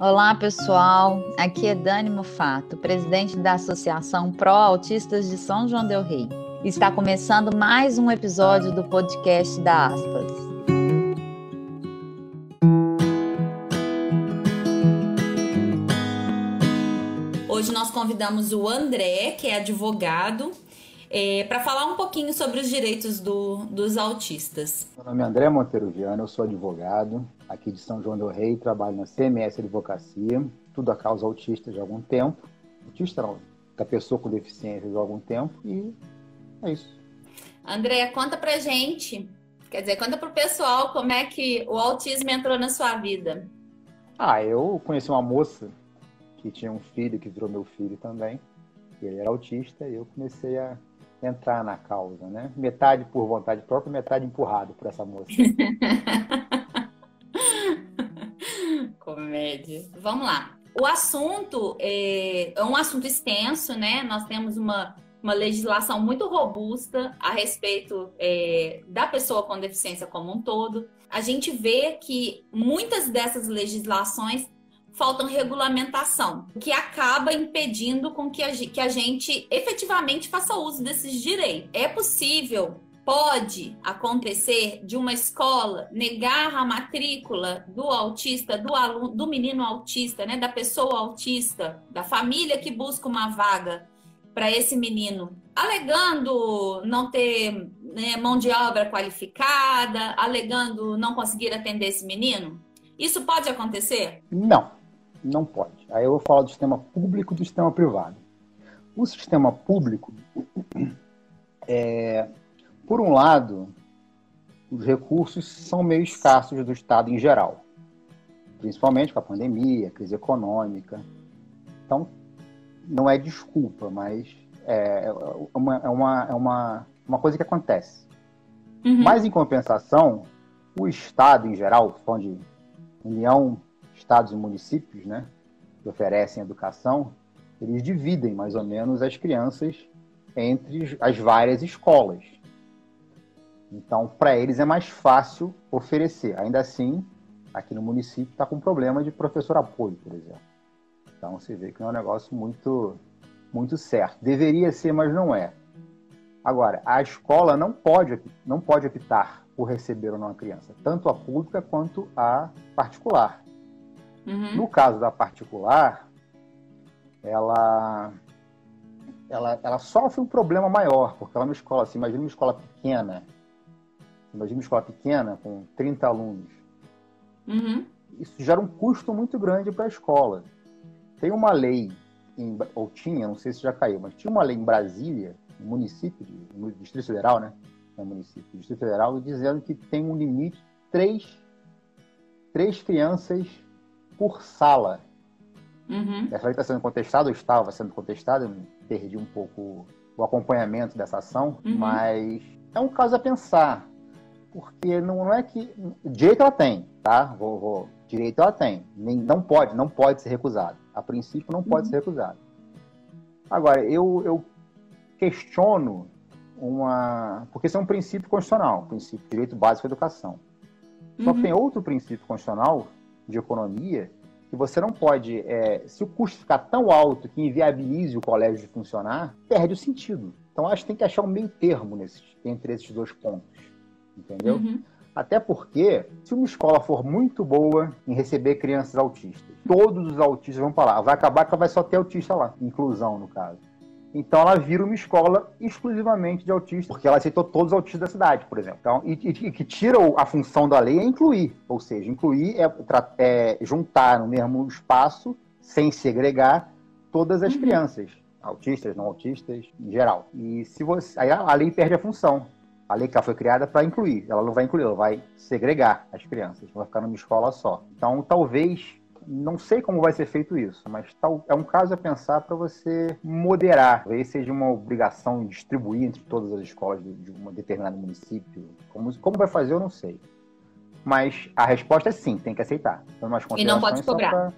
Olá, pessoal. Aqui é Dani Mufato, presidente da Associação Pro Autistas de São João del Rei. Está começando mais um episódio do podcast da Aspas. Hoje nós convidamos o André, que é advogado, é, para falar um pouquinho sobre os direitos do, dos autistas. Meu nome é André Monteiro Viana, eu sou advogado aqui de São João do Rei, trabalho na CMS Advocacia, tudo a causa autista de algum tempo, autista não, da pessoa com deficiência de algum tempo, e é isso. André, conta pra gente, quer dizer, conta pro pessoal como é que o autismo entrou na sua vida. Ah, eu conheci uma moça que tinha um filho que virou meu filho também, ele era autista, e eu comecei a entrar na causa, né? Metade por vontade própria, metade empurrado por essa moça. Comédia. Vamos lá. O assunto é, é um assunto extenso, né? Nós temos uma, uma legislação muito robusta a respeito é, da pessoa com deficiência como um todo. A gente vê que muitas dessas legislações faltam regulamentação, o que acaba impedindo com que a, que a gente efetivamente faça uso desses direitos. É possível pode acontecer de uma escola negar a matrícula do autista, do aluno, do menino autista, né, da pessoa autista, da família que busca uma vaga para esse menino, alegando não ter né, mão de obra qualificada, alegando não conseguir atender esse menino? Isso pode acontecer? Não. Não pode. Aí eu vou falar do sistema público e do sistema privado. O sistema público, é, por um lado, os recursos são meio escassos do Estado em geral, principalmente com a pandemia, a crise econômica. Então, não é desculpa, mas é uma, é uma, é uma, uma coisa que acontece. Uhum. Mas, em compensação, o Estado em geral, falando de União estados e municípios, né, que oferecem educação, eles dividem mais ou menos as crianças entre as várias escolas. Então, para eles é mais fácil oferecer. Ainda assim, aqui no município está com problema de professor apoio, por exemplo. Então, você vê que não é um negócio muito, muito certo. Deveria ser, mas não é. Agora, a escola não pode, não pode optar por receber ou não a criança, tanto a pública quanto a particular. Uhum. No caso da particular, ela, ela, ela sofre um problema maior, porque ela é uma escola, assim, imagina uma escola pequena, imagina uma escola pequena com 30 alunos. Uhum. Isso gera um custo muito grande para a escola. Tem uma lei, em, ou tinha, não sei se já caiu, mas tinha uma lei em Brasília, no município, no Distrito Federal, né? No município, Distrito Federal, dizendo que tem um limite três, três crianças por sala. Uhum. Essa lei está sendo contestada, ou estava sendo contestada, eu perdi um pouco o acompanhamento dessa ação, uhum. mas é um caso a pensar, porque não é que. Direito ela tem, tá? Vou, vou... Direito ela tem. Nem, não pode, não pode ser recusado. A princípio, não pode uhum. ser recusado. Agora, eu, eu questiono uma. Porque isso é um princípio constitucional, princípio de direito básico à educação. Só que uhum. tem outro princípio constitucional de economia, que você não pode, é, se o custo ficar tão alto que inviabilize o colégio de funcionar, perde o sentido. Então acho que tem que achar um meio termo nesses, entre esses dois pontos, entendeu? Uhum. Até porque, se uma escola for muito boa em receber crianças autistas, todos os autistas vão para lá. Vai acabar que vai só ter autista lá, inclusão no caso. Então ela vira uma escola exclusivamente de autistas, porque ela aceitou todos os autistas da cidade, por exemplo. Então, e, e que tira a função da lei é incluir, ou seja, incluir é, é juntar no mesmo espaço, sem segregar, todas as uhum. crianças, autistas, não autistas, em geral. E se você, aí a lei perde a função. A lei que ela foi criada para incluir, ela não vai incluir, ela vai segregar as crianças, vai ficar numa escola só. Então, talvez não sei como vai ser feito isso, mas tal, é um caso a pensar para você moderar. Talvez seja uma obrigação distribuir entre todas as escolas de, de um determinado município. Como, como vai fazer, eu não sei. Mas a resposta é sim, tem que aceitar. Então, e não pode cobrar. Pra...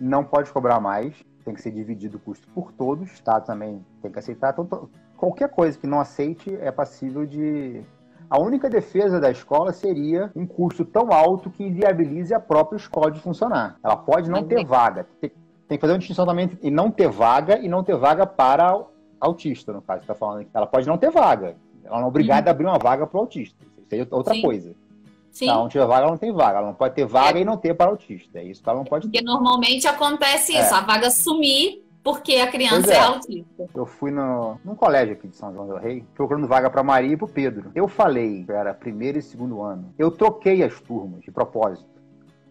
Não pode cobrar mais, tem que ser dividido o custo por todos, o Estado também tem que aceitar. Então, qualquer coisa que não aceite é passível de A única defesa da escola seria um custo tão alto que inviabilize a própria escola de funcionar. Ela pode não ter vaga. Tem, tem que fazer uma distinção também em não ter vaga e não ter vaga para autista, no caso que está falando aqui. Ela pode não ter vaga. Ela não é obrigada uhum. a abrir uma vaga para o autista. Isso é outra Sim. coisa. Sim. Se ela não tiver vaga, ela não tem vaga. Ela não pode ter vaga é. e não ter para autista. É isso que ela não pode Porque ter. normalmente acontece isso, é. a vaga sumir porque a criança é. é. autista. Eu fui no, num colégio aqui de São João del Rei, procurando vaga para Maria e para Pedro. Eu falei, era primeiro e segundo ano. Eu troquei as turmas de propósito.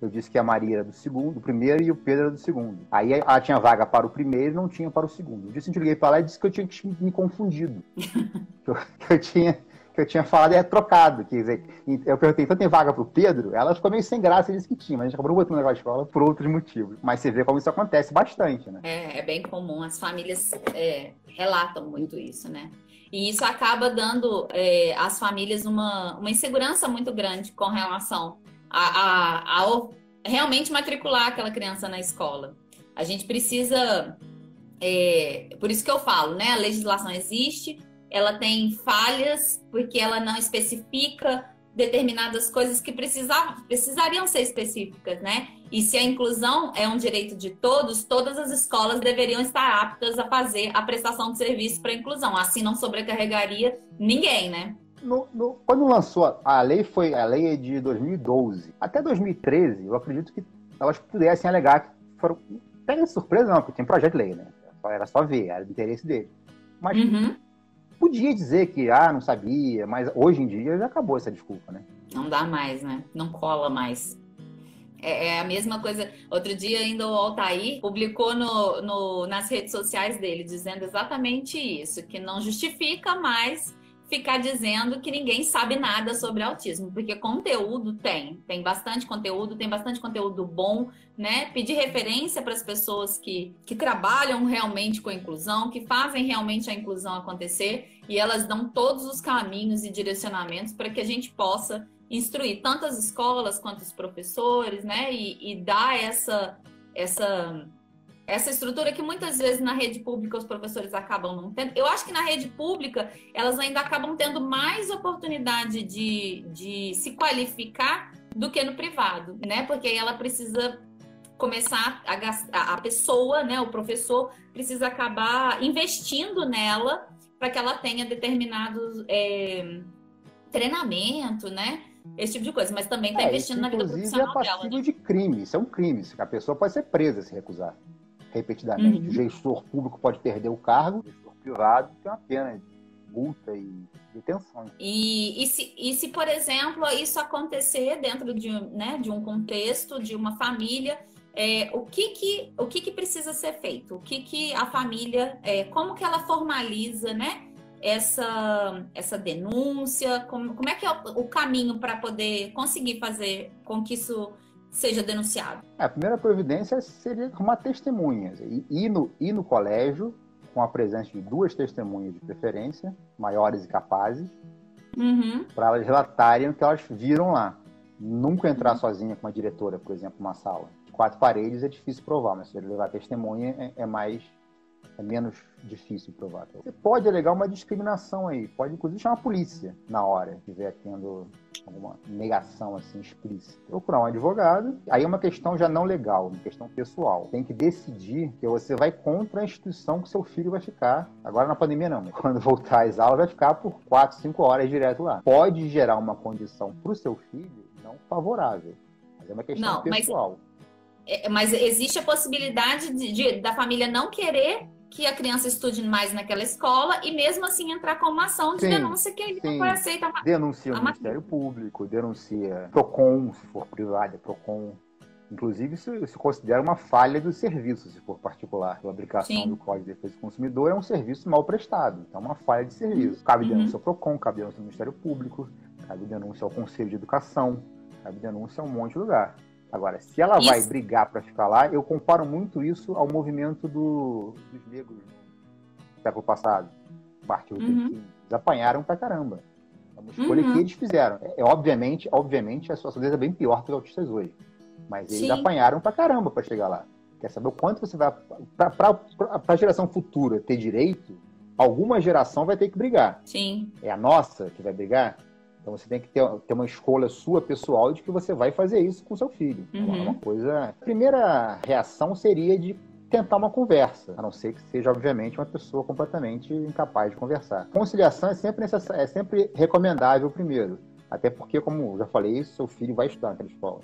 Eu disse que a Maria era do segundo, do primeiro, e o Pedro era do segundo. Aí ela tinha vaga para o primeiro e não tinha para o segundo. Eu disse, eu liguei para lá e disse que eu tinha me confundido. que, eu, que eu tinha que eu tinha falado é trocado. Quer dizer, eu perguntei, então tem vaga para o Pedro? Ela ficou meio sem graça e disse que tinha, mas a gente acabou botando na escola por outros motivos. Mas você vê como isso acontece bastante, né? É, é bem comum. As famílias é, relatam muito isso, né? E isso acaba dando é, às famílias uma, uma insegurança muito grande com relação a, a, a, realmente matricular aquela criança na escola. A gente precisa. É, por isso que eu falo, né? A legislação existe, ela tem falhas porque ela não especifica determinadas coisas que precisavam, precisariam ser específicas, né? E se a inclusão é um direito de todos, todas as escolas deveriam estar aptas a fazer a prestação de serviço para a inclusão. Assim não sobrecarregaria ninguém, né? No, no, quando lançou a lei, foi a lei é de 2012. Até 2013, eu acredito que elas pudessem alegar que foram. Pega surpresa, não, porque um projeto de lei, né? Era só ver, era do interesse dele. Mas uhum podia dizer que, ah, não sabia, mas hoje em dia já acabou essa desculpa, né? Não dá mais, né? Não cola mais. É, é a mesma coisa. Outro dia, ainda o Altair publicou no, no, nas redes sociais dele, dizendo exatamente isso, que não justifica mais ficar dizendo que ninguém sabe nada sobre autismo, porque conteúdo tem, tem bastante conteúdo, tem bastante conteúdo bom, né? Pedir referência para as pessoas que, que trabalham realmente com a inclusão, que fazem realmente a inclusão acontecer, e elas dão todos os caminhos e direcionamentos para que a gente possa instruir tanto as escolas quanto os professores, né? E, e dar essa essa essa estrutura que muitas vezes na rede pública os professores acabam não tendo. Eu acho que na rede pública elas ainda acabam tendo mais oportunidade de, de se qualificar do que no privado, né? Porque aí ela precisa começar a gastar, a pessoa, né, o professor, precisa acabar investindo nela para que ela tenha determinados é, treinamento, né? Esse tipo de coisa, mas também está é, investindo na vida profissional é dela. Né? de crime, isso é um crime. A pessoa pode ser presa se recusar repetidamente. Uhum. O gestor público pode perder o cargo, o gestor privado tem uma pena de multa e detenção. E, e, se, e se, por exemplo, isso acontecer dentro de, né, de um contexto, de uma família, é, o, que, que, o que, que precisa ser feito? O que, que a família, é, como que ela formaliza, né? Essa, essa denúncia, como, como é que é o, o caminho para poder conseguir fazer com que isso seja denunciado? É, a primeira providência seria uma testemunha. E ir no, ir no colégio com a presença de duas testemunhas de preferência, maiores e capazes, uhum. para elas relatarem o que elas viram lá. Nunca entrar uhum. sozinha com uma diretora, por exemplo, numa sala. Quatro paredes é difícil provar, mas se levar testemunha é, é mais é menos difícil provar. Você pode alegar uma discriminação aí, pode inclusive chamar a polícia na hora que estiver tendo alguma negação assim explícita. Procurar um advogado, aí é uma questão já não legal, uma questão pessoal. Tem que decidir que você vai contra a instituição que seu filho vai ficar. Agora na pandemia não, quando voltar às aulas vai ficar por 4, 5 horas direto lá. Pode gerar uma condição para o seu filho não favorável, mas é uma questão não, pessoal. Mas, é, mas existe a possibilidade de, de, da família não querer que a criança estude mais naquela escola e mesmo assim entrar com uma ação de sim, denúncia que ele não vai aceitar. Denuncia o Ministério Público, denuncia PROCON, se for privado, é PROCON. Inclusive, isso se considera uma falha do serviço, se for particular. A aplicação sim. do Código de Defesa do Consumidor é um serviço mal prestado. Então, é uma falha de serviço. Cabe uhum. denúncia ao PROCON, cabe denúncia ao Ministério Público, cabe denúncia ao Conselho de Educação, cabe denúncia a um monte de lugar. Agora, se ela isso. vai brigar para ficar lá, eu comparo muito isso ao movimento do, dos negros no século passado, Martin Luther uhum. King. Eles apanharam pra caramba. É uma escolha uhum. que eles fizeram. É, é, obviamente, obviamente, a situação deles é bem pior do que os autistas hoje. Mas eles Sim. apanharam pra caramba para chegar lá. Quer saber o quanto você vai. Para a geração futura ter direito, alguma geração vai ter que brigar. Sim. É a nossa que vai brigar? Então você tem que ter, ter uma escolha sua pessoal de que você vai fazer isso com seu filho. Uhum. É uma uhum. coisa. A primeira reação seria de tentar uma conversa, a não ser que seja, obviamente, uma pessoa completamente incapaz de conversar. Conciliação é sempre, necessário, é sempre recomendável primeiro, até porque, como já falei, seu filho vai estudar naquela escola.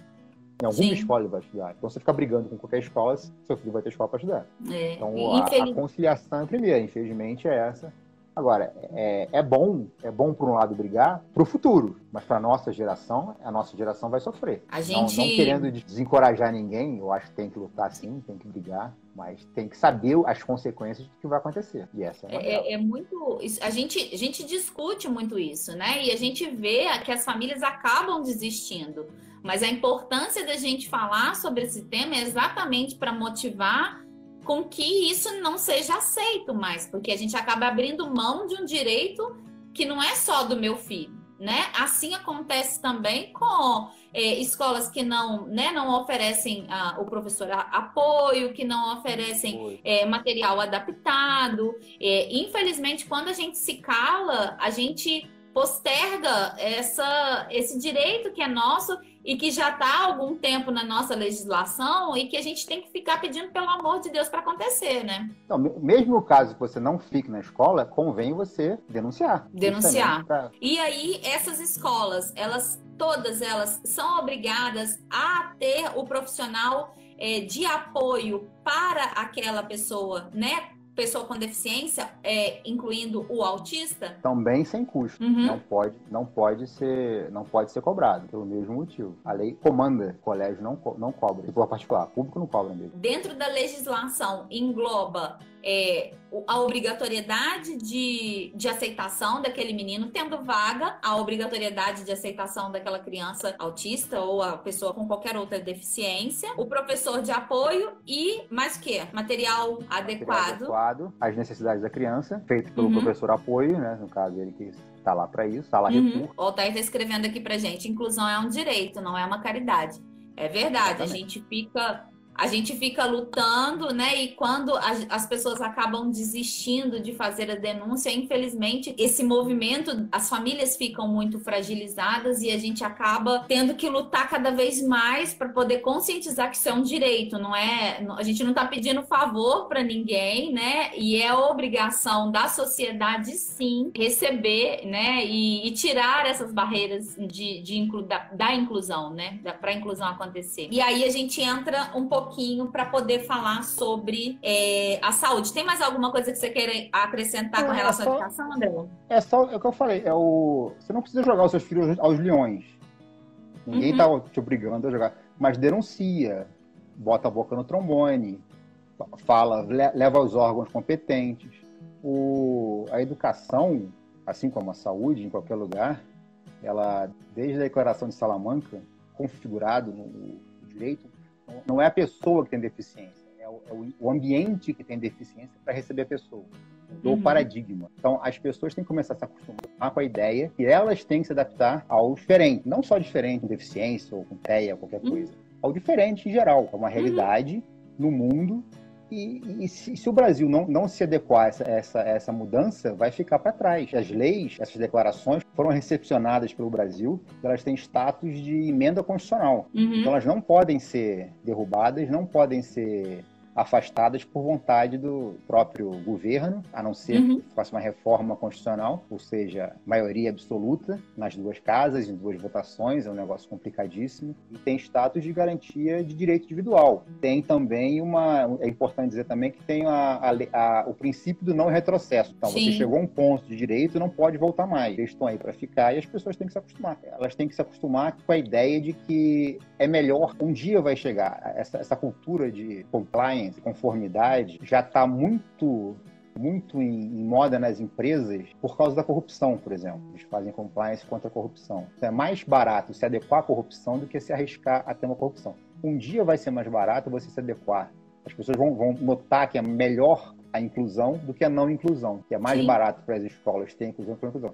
Em alguma Sim. escola ele vai estudar. Então, você ficar brigando com qualquer escola, seu filho vai ter escola para estudar. É. Então, a, a, conciliação é primeira, infelizmente, é essa. Agora, é, é bom, é bom por um lado brigar para o futuro, mas para a nossa geração, a nossa geração vai sofrer. A gente... não, não querendo desencorajar ninguém, eu acho que tem que lutar sim, tem que brigar, mas tem que saber as consequências do que vai acontecer. E essa é, é, é muito. A gente, a gente discute muito isso, né? E a gente vê que as famílias acabam desistindo. Mas a importância da gente falar sobre esse tema é exatamente para motivar com que isso não seja aceito mais, porque a gente acaba abrindo mão de um direito que não é só do meu filho, né? Assim acontece também com é, escolas que não, né, não oferecem a, o professor a, apoio, que não oferecem é, material adaptado. É, infelizmente, quando a gente se cala, a gente posterga essa, esse direito que é nosso e que já está há algum tempo na nossa legislação e que a gente tem que ficar pedindo pelo amor de Deus para acontecer, né? Então, mesmo no caso que você não fique na escola, convém você denunciar. Denunciar. Pra... E aí, essas escolas, elas, todas elas, são obrigadas a ter o profissional é, de apoio para aquela pessoa, né? Pessoa com deficiência, é, incluindo o autista? Também sem custo. Uhum. Não pode, não pode ser, não pode ser cobrado pelo mesmo motivo. A lei comanda, o colégio não, não cobra. Se for particular, público não cobra mesmo. Dentro da legislação engloba é, a obrigatoriedade de, de aceitação daquele menino, tendo vaga, a obrigatoriedade de aceitação daquela criança autista ou a pessoa com qualquer outra deficiência, o professor de apoio e mais o que? Material adequado. Material adequado às necessidades da criança, feito pelo uhum. professor apoio, né? No caso, ele que está lá para isso, está lá uhum. recurso. O Altair está escrevendo aqui pra gente, inclusão é um direito, não é uma caridade. É verdade, Exatamente. a gente fica a gente fica lutando, né? E quando as, as, pessoas acabam desistindo de fazer a denúncia, infelizmente, esse movimento, as famílias ficam muito fragilizadas e a gente acaba tendo que lutar cada vez mais para poder conscientizar que isso é um direito, não é? A gente não está pedindo favor para ninguém, né? E é obrigação da sociedade, sim, receber, né? E, e tirar essas barreiras de, de inclu, da, da inclusão, né? Para a inclusão acontecer. E aí a gente entra um pouco pouquinho para poder falar sobre é, a saúde. Tem mais alguma coisa que você queira acrescentar com é relação à educação, André? É só é o que eu falei. É o... Você não precisa jogar os seus filhos aos leões. Ninguém está uhum. te obrigando a jogar. Mas denuncia, bota a boca no trombone, fala, leva aos órgãos competentes. O, a educação, assim como a saúde em qualquer lugar, ela, desde a Declaração de Salamanca, configurado no direito, não é a pessoa que tem deficiência, é o, é o ambiente que tem deficiência para receber a pessoa. Do uhum. paradigma. Então, as pessoas têm que começar a se acostumar com a ideia que elas têm que se adaptar ao diferente. Não só diferente com deficiência ou com TEA, qualquer uhum. coisa. Ao diferente em geral. É uma realidade uhum. no mundo e, e se, se, o Brasil não, não se adequar a essa, essa, essa mudança, vai ficar para trás. As leis, essas declarações foram recepcionadas pelo Brasil, elas têm status de emenda constitucional. Uhum. Então elas não podem ser derrubadas, não podem ser afastadas por vontade do próprio governo, a não ser uhum. que faça uma reforma constitucional, ou seja, maioria absoluta nas duas casas, em duas votações, é um negócio complicadíssimo, e tem status de garantia de direito individual. Tem também uma, é importante dizer também que tem a, a, a, o princípio do não retrocesso. Então, Sim. você chegou a um ponto de direito, não pode voltar mais. Eles estão aí para ficar e as pessoas têm que se acostumar. Elas têm que se acostumar com a ideia de que é melhor, um dia vai chegar, essa, essa cultura de compliance transparência, conformidade, já está muito muito em, em, moda nas empresas por causa da corrupção, por exemplo. Eles fazem compliance contra a corrupção. Então, é mais barato se adequar à corrupção do que se arriscar a ter uma corrupção. Um dia vai ser mais barato você se adequar. As pessoas vão, vão notar que é melhor a inclusão do que a não inclusão, que é mais Sim. barato para as escolas ter inclusão que a inclusão.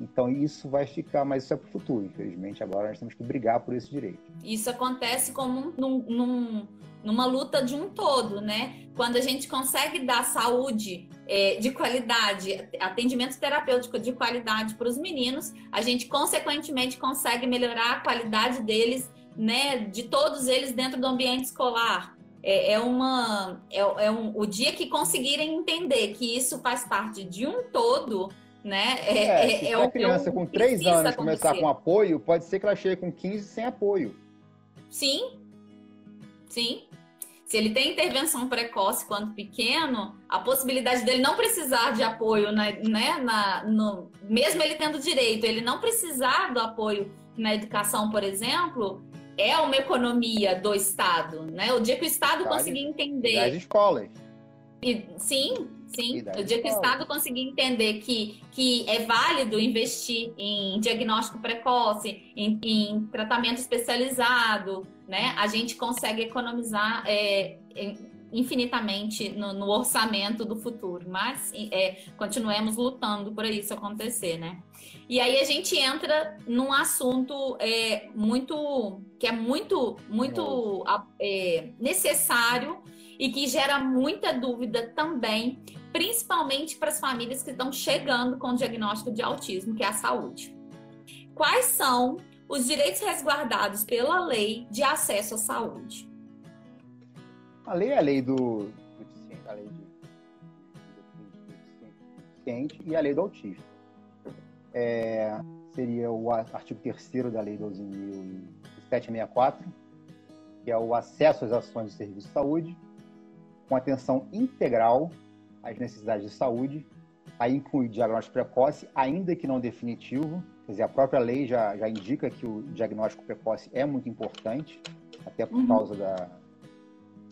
Então isso vai ficar, mas isso é para o futuro, infelizmente. Agora nós temos que brigar por esse direito. Isso acontece como num, num numa luta de um todo, né? Quando a gente consegue dar saúde é, de qualidade, atendimento terapêutico de qualidade para os meninos, a gente consequentemente consegue melhorar a qualidade deles, né? De todos eles dentro do ambiente escolar. É, é uma, é, é um, o dia que conseguirem entender que isso faz parte de um todo, né? É, é, é, é uma criança com 3 anos começar com apoio, pode ser que ela chegue com 15 sem apoio. Sim, sim. Se ele tem intervenção precoce quando pequeno, a possibilidade dele não precisar de apoio, na, né, na, no, mesmo ele tendo direito, ele não precisar do apoio na educação, por exemplo, é uma economia do Estado, né? O dia que o Estado conseguir entender... Das escolas. E, sim, sim. O dia que o Estado conseguir entender que, que é válido investir em diagnóstico precoce, em, em tratamento especializado, né? A gente consegue economizar é, infinitamente no, no, orçamento do futuro, mas é, continuemos lutando por isso acontecer, né? E aí a gente entra num assunto é, muito que é muito muito é, necessário e que gera muita dúvida também, principalmente para as famílias que estão chegando com o diagnóstico de autismo, que é a saúde. Quais são os direitos resguardados pela lei de acesso à saúde? A lei é a lei do, a lei deficiente e a lei do autismo. É, seria o artigo 3 da lei 12.764, que é o acesso às ações de serviço de saúde, com atenção integral às necessidades de saúde, aí inclui diagnóstico precoce, ainda que não definitivo, quer dizer, a própria lei já, já indica que o diagnóstico precoce é muito importante, até por uhum. causa da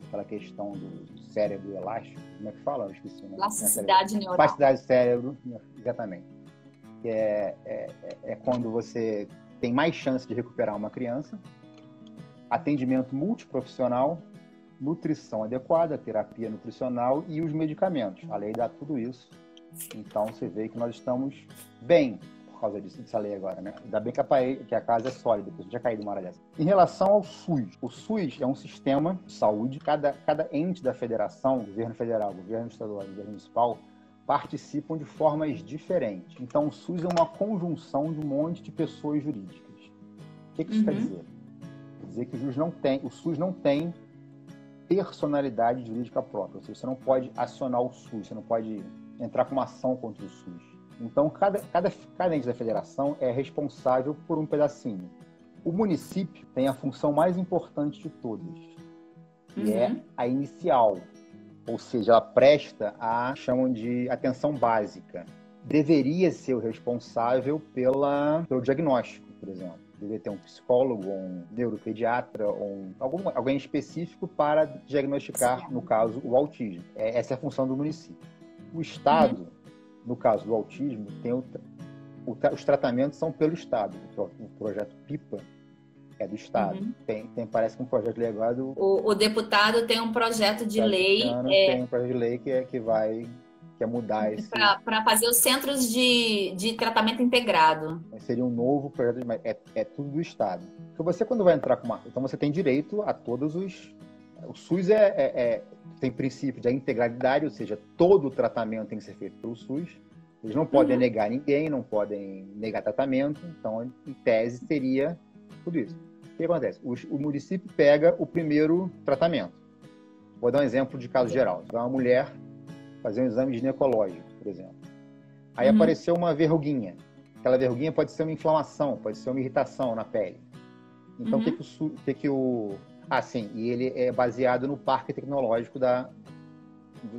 aquela questão do cérebro elástico, como é que fala? Eu esqueci. Né? Plasticidade neural. Plasticidade do cérebro, exatamente. Que é, é, é quando você tem mais chance de recuperar uma criança, atendimento multiprofissional, nutrição adequada, terapia nutricional e os medicamentos. A lei dá tudo isso. Então você vê que nós estamos bem por causa disso, dessa lei agora, né? Ainda bem que a, que a casa é sólida, porque a gente já caiu uma hora dessa. Em relação ao SUS, o SUS é um sistema de saúde, cada, cada ente da federação, governo federal, governo estadual, governo municipal, participam de formas diferentes. Então, o SUS é uma conjunção de um monte de pessoas jurídicas. O que, que isso uhum. quer dizer? Quer dizer que o SUS não tem, o SUS não tem personalidade jurídica própria. Ou seja, você não pode acionar o SUS, você não pode entrar com uma ação contra o SUS. Então, cada, cada, cada ente da federação é responsável por um pedacinho. O município tem a função mais importante de todas, que uhum. é a inicial, ou seja, ela presta a chamam de atenção básica. Deveria ser o responsável pela, pelo diagnóstico, por exemplo deveria ter um psicólogo, um neuropediatra, um, algum, alguém específico para diagnosticar, no caso, o autismo. É, essa é a função do município. O Estado, uhum. no caso do autismo, tem o, o, os tratamentos são pelo Estado. O, projeto PIPA é do Estado. Uhum. Tem, tem, parece que um projeto de lei agora do... O, o deputado tem um projeto de lei... É... Tem um projeto de lei que, é, que vai quer mudar esse. Para fazer os centros de, de tratamento integrado. Seria um novo projeto, mas é, é tudo do Estado. Porque você, quando vai entrar com uma. Então, você tem direito a todos os. O SUS é, é, é tem princípio da integralidade, ou seja, todo o tratamento tem que ser feito pelo SUS. Eles não podem uhum. negar ninguém, não podem negar tratamento. Então, em tese, seria tudo isso. O que acontece? O, o município pega o primeiro tratamento. Vou dar um exemplo de caso geral. Então, uma mulher fazer um exame ginecológico, por exemplo. Aí uhum. apareceu uma verruguinha. Aquela verruguinha pode ser uma inflamação, pode ser uma irritação na pele. Então, o uhum. que, que, o, que, que o. Ah, sim, e ele é baseado no parque tecnológico da,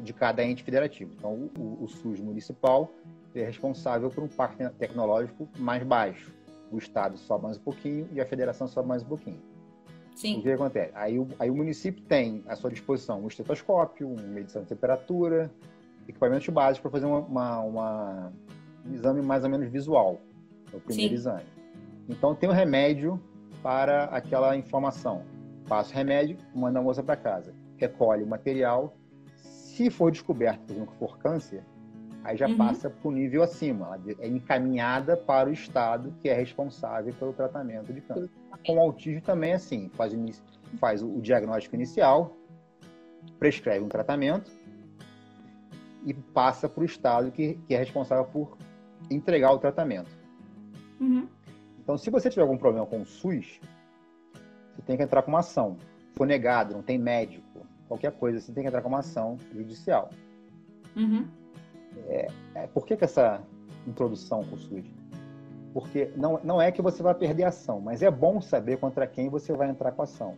de cada ente federativo. Então, o, o SUS municipal é responsável por um parque tecnológico mais baixo. O Estado sobe mais um pouquinho e a federação sobe mais um pouquinho. Sim. O que acontece? Aí o, aí o município tem à sua disposição um estetoscópio, uma medição de temperatura, equipamentos básicos para fazer uma, uma, uma, um exame mais ou menos visual, é o primeiro Sim. exame. Então tem o um remédio para aquela informação. Passa o remédio, manda a moça para casa. Recolhe o material. Se for descoberto, por exemplo, que for câncer, aí já uhum. passa para o nível acima. Ela é encaminhada para o Estado que é responsável pelo tratamento de câncer. Com o autismo também é assim, faz, faz o diagnóstico inicial, prescreve um tratamento e passa para o Estado que, que, é responsável por entregar o tratamento. Uhum. Então, se você tiver algum problema com o SUS, você tem que entrar com uma ação. For negado, não tem médico, qualquer coisa, você tem que entrar com uma ação judicial. Uhum. É, é, por que, que essa introdução com o SUS? Porque não, não é que você vai perder a ação, mas é bom saber contra quem você vai entrar com a ação.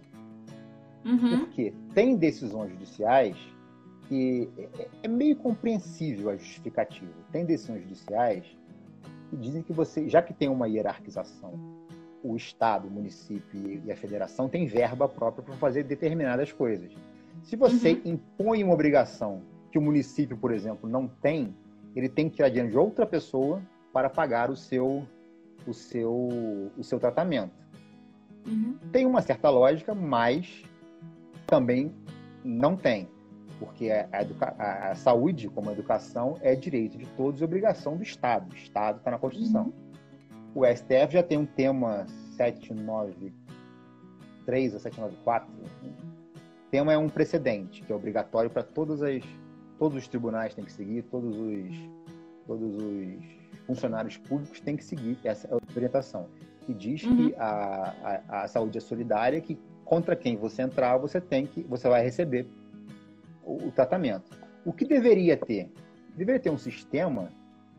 Uhum. Porque tem decisões judiciais que é, é meio compreensível a justificativa. Tem decisões judiciais que dizem que você, já que tem uma hierarquização, o Estado, o município e a federação têm verba própria para fazer determinadas coisas. Se você uhum. impõe uma obrigação que o município, por exemplo, não tem, ele tem que tirar dinheiro de outra pessoa para pagar o seu o seu, o seu tratamento. Uhum. Tem uma certa lógica, mas também não tem. Porque a, a, a, saúde, como a educação, é direito de todos e obrigação do Estado. O Estado está na Constituição. Uhum. O STF já tem um tema 793 ou 794. O tema é um precedente, que é obrigatório para todas as todos os tribunais têm que seguir, todos os todos os funcionários públicos têm que seguir essa orientação, que diz uhum. que a, a, a, saúde é solidária, que contra quem você entrar, você tem que, você vai receber o, o tratamento. O que deveria ter? Deveria ter um sistema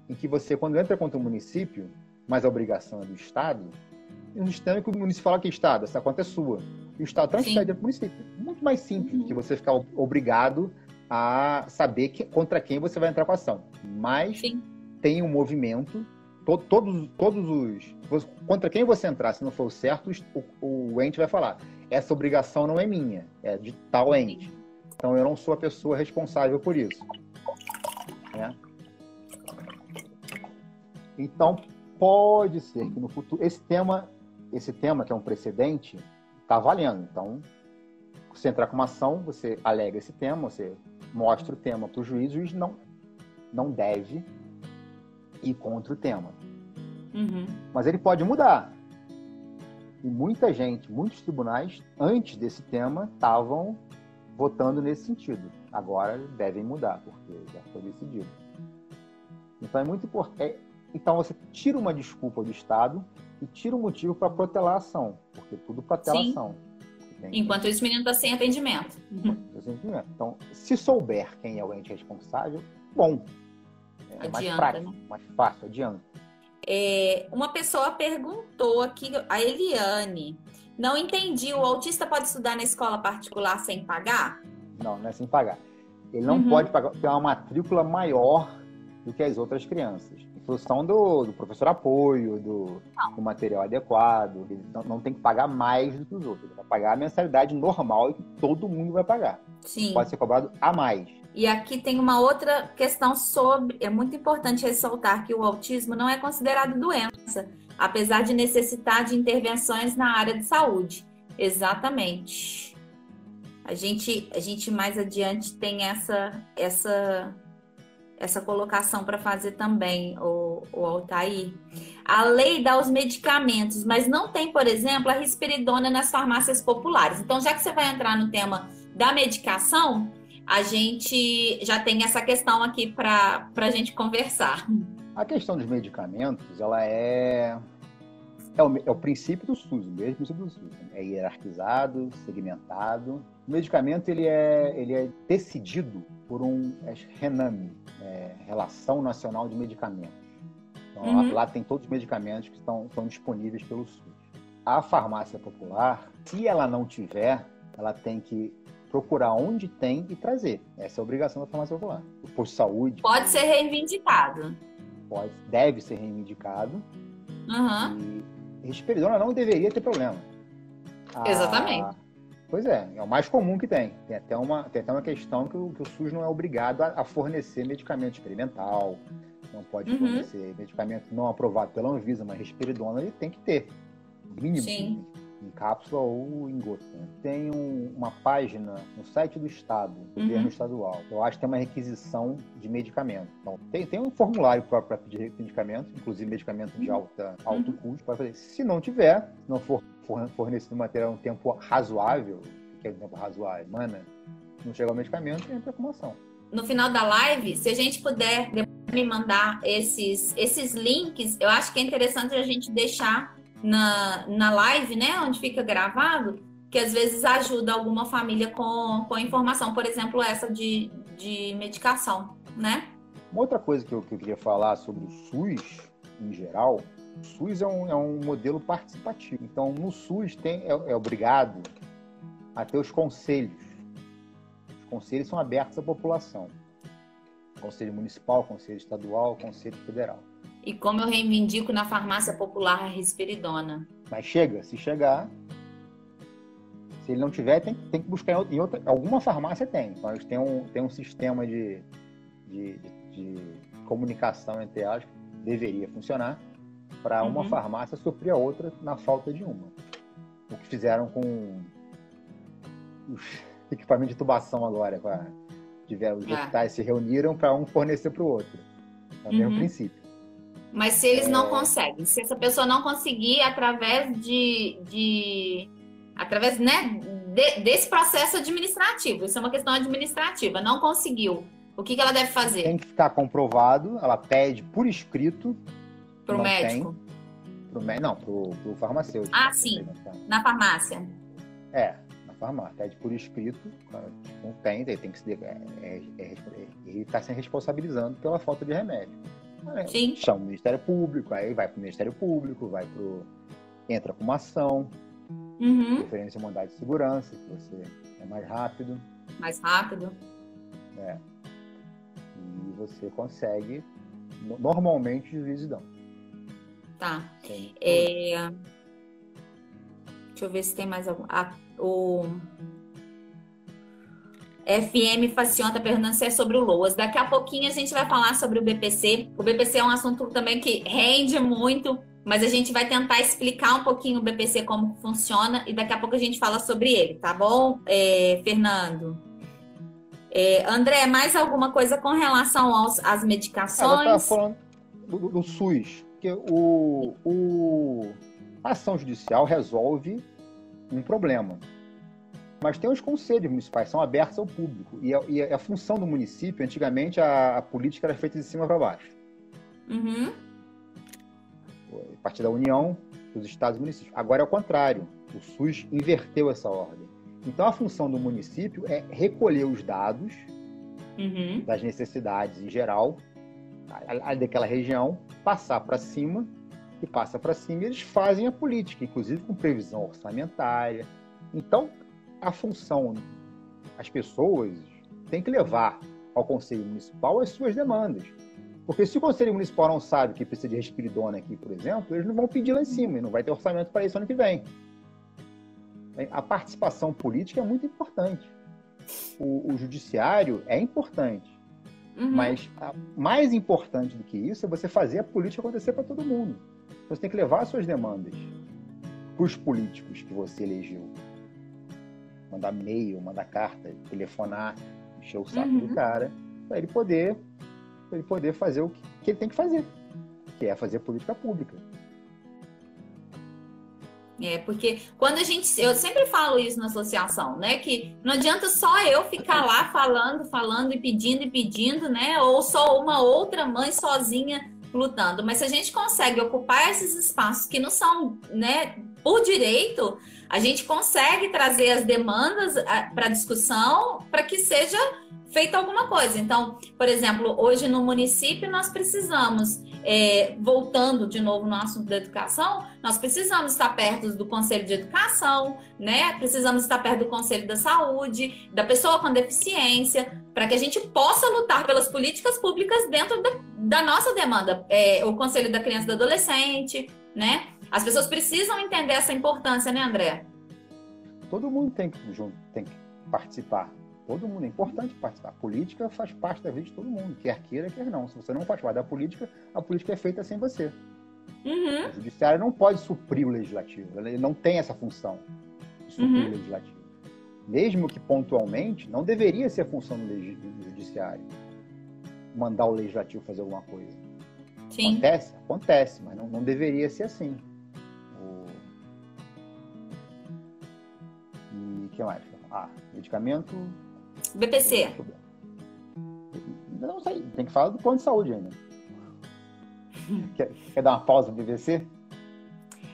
em que você, quando entra contra o município, mas a obrigação é do Estado, um sistema que o município fala que Estado, essa conta é sua. E o Estado transfere para o município. Muito mais simples uhum. que você ficar obrigado a saber que, contra quem você vai entrar com a ação. Mas Sim tem um movimento, to, todos, todos os. Contra quem você entrar, se não for o certo, o, o ente vai falar: essa obrigação não é minha, é de tal ente. Então eu não sou a pessoa responsável por isso. Né? Então pode ser que no futuro esse tema, esse tema que é um precedente, está valendo. Então, você entrar com uma ação, você alega esse tema, você mostra o tema para o juiz, o juiz não não deve ir contra o tema. Uhum. Mas ele pode mudar. E muita gente, muitos tribunais, antes desse tema, estavam votando nesse sentido. Agora devem mudar, porque já foi decidido. Então é muito importante. É, então você tira uma desculpa do Estado e tira um motivo para protelar a ação, porque tudo protela a ação. Enquanto o menino está sem atendimento. Então, se souber quem é o ente responsável, bom, é adianta, mais prático, né? mais fácil, adianta. É, uma pessoa perguntou aqui, a Eliane, não entendi, o autista pode estudar na escola particular sem pagar? Não, não é sem pagar. Ele não uhum. pode pagar, tem uma matrícula maior do que as outras crianças. Em função do, do professor apoio, do, do material adequado. Ele não, não, tem que pagar mais do que os outros. Ele vai pagar a mensalidade normal que todo mundo vai pagar. Sim. Pode ser cobrado a mais. E aqui tem uma outra questão sobre. É muito importante ressaltar que o autismo não é considerado doença, apesar de necessitar de intervenções na área de saúde. Exatamente. A gente, a gente mais adiante tem essa, essa, essa colocação para fazer também, o, o Altair. A lei dá os medicamentos, mas não tem, por exemplo, a risperidona nas farmácias populares. Então, já que você vai entrar no tema da medicação, a gente já tem essa questão aqui para a gente conversar. A questão dos medicamentos, ela é é o, é o, princípio do SUS, o mesmo princípio do SUS. É hierarquizado, segmentado. O medicamento ele é, ele é decidido por um é, RENAME, é, Relação Nacional de Medicamentos. Então, uhum. lá, lá, tem todos os medicamentos que estão, estão disponíveis pelo SUS. A farmácia popular, se ela não tiver, ela tem que procurar onde tem e trazer. Essa é a obrigação da farmácia popular. O posto de saúde. Pode ser reivindicado. Pode, deve ser reivindicado. Uhum. E risperidona não deveria ter problema. Exatamente. Pois é, é o mais comum que tem. Tem até uma, tem até uma questão que o, que o SUS não é obrigado a, a fornecer medicamento experimental, não pode uhum. fornecer medicamento não aprovado pela Anvisa, mas risperidona ele tem que ter. Mínimo. Sim em cápsula ou em gota. Tem um, uma página no site do Estado, do governo uhum. estadual. Eu acho que tem uma requisição de medicamento. Então, tem, tem um formulário para pedir medicamento, inclusive medicamento de alta, alto uhum. custo. Pode fazer. Se não tiver, se não for fornecido material em um tempo razoável, que é um tempo razoável, mana, não chegar o medicamento, entra com uma ação. No final da live, se a gente puder me mandar esses, esses links, eu acho que é interessante a gente deixar na, na live, né, onde fica gravado, que às vezes ajuda alguma família com, com informação, por exemplo, essa de, de medicação, né? Uma outra coisa que eu, que eu queria falar sobre o SUS em geral, o SUS é um, é um modelo participativo. Então, no SUS tem, é, é obrigado a ter os conselhos. Os conselhos são abertos à população. Conselho municipal, conselho estadual, conselho federal. E como eu reivindico na farmácia popular a risperidona. Mas chega, se chegar, se ele não tiver, tem, tem que buscar em outra. Alguma farmácia tem. Então, eles têm um, tem um sistema de, de, de, comunicação entre elas que deveria funcionar para uma uhum. farmácia suprir a outra na falta de uma. O que fizeram com os equipamentos de tubação agora. Com a, tiveram, os ah. hospitais se reuniram para um fornecer para o outro. É o uhum. mesmo princípio. Mas se eles não conseguem, se essa pessoa não conseguir através de, de através né, de, desse processo administrativo, isso é uma questão administrativa, não conseguiu, o que, que ela deve fazer? Tem que ficar comprovado, ela pede por escrito. Para o médico? Pro, não, para o farmacêutico. Ah, sim, na farmácia. É, farmácia, pede por escrito, não tem, tem que se, é, é, é, ele está se responsabilizando pela falta de remédio. Aí, Sim. Chama o Ministério Público, aí vai para o Ministério Público, vai pro, entra com uma ação, uhum. referência a mandado de segurança, que você é mais rápido. Mais rápido. É. E você consegue, normalmente, os juízes dão. Tá. É... Deixa eu ver se tem mais algum. Ah, o FM Facion está perguntando se é sobre o LOAS. Daqui a pouquinho a gente vai falar sobre o BPC. O BPC é um assunto também que rende muito, mas a gente vai tentar explicar um pouquinho o BPC como funciona e daqui a pouco a gente fala sobre ele, tá bom, é, Fernando? É, André, mais alguma coisa com relação aos, às medicações? Ela falando do, do, SUS, que o, o, a ação judicial resolve um problema. Mas tem os conselhos municipais, são abertos ao público. E a, e a função do município, antigamente, a, a, política era feita de cima para baixo. Uhum. A partir da União, dos estados e municípios. Agora é o contrário. O SUS inverteu essa ordem. Então, a função do município é recolher os dados uhum. das necessidades em geral daquela região, passar para cima e passa para cima, e eles fazem a política, inclusive com previsão orçamentária. Então, a função, as pessoas têm que levar ao Conselho Municipal as suas demandas. Porque se o Conselho Municipal não sabe que precisa de respiridona aqui, por exemplo, eles não vão pedir lá em cima e não vai ter orçamento para isso ano que vem. A participação política é muito importante. O, o judiciário é importante. Uhum. Mas mais importante do que isso é você fazer a política acontecer para todo mundo. Você tem que levar as suas demandas para os políticos que você elegeu. Mandar e-mail, mandar carta, telefonar, encher o saco uhum. do cara, para ele poder, ele poder fazer o que, que ele tem que fazer, que é fazer política pública. É, porque quando a gente. Eu sempre falo isso na associação, né? Que não adianta só eu ficar lá falando, falando e pedindo e pedindo, né? Ou só uma outra mãe sozinha lutando. Mas se a gente consegue ocupar esses espaços que não são, né, por direito, a gente consegue trazer as demandas para discussão para que seja feita alguma coisa. Então, por exemplo, hoje no município nós precisamos, é, voltando de novo no assunto da educação, nós precisamos estar perto do Conselho de Educação, né? Precisamos estar perto do Conselho da Saúde, da pessoa com deficiência, para que a gente possa lutar pelas políticas públicas dentro da, da nossa demanda. É, o Conselho da Criança e do Adolescente, né? As pessoas precisam entender essa importância, né, André? Todo mundo tem que, tem que participar Todo mundo, é importante participar. A política faz parte da vida de todo mundo, quer queira, quer não. Se você não parte da política, a política é feita sem você. Uhum. O judiciário não pode suprir o legislativo, ele não tem essa função de suprir uhum. o legislativo. Mesmo que pontualmente, não deveria ser a função do, do judiciário mandar o legislativo fazer alguma coisa. Sim. Acontece? Acontece, mas não, não deveria ser assim. O... E o que mais? Ah, medicamento BPC. Não sei, tem que falar do plano de saúde ainda. quer, quer dar uma pausa no BPC?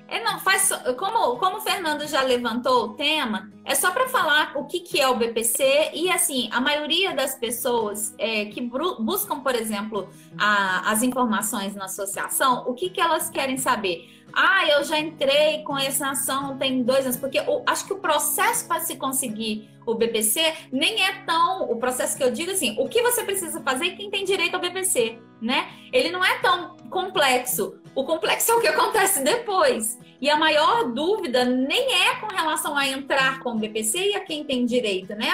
É, não, faz como, como o Fernando já levantou o tema, é só para falar o que, que é o BPC e assim, a maioria das pessoas é, que buscam, por exemplo, a, as informações na associação, o que, que elas querem saber? Ah, eu já entrei com essa ação tem dois anos, porque eu, acho que o processo para se conseguir o BPC nem é tão o processo que eu digo assim, o que você precisa fazer quem tem direito ao BPC, né? Ele não é tão complexo. O complexo é o que acontece depois. E a maior dúvida nem é com relação a entrar com o BPC e a quem tem direito, né?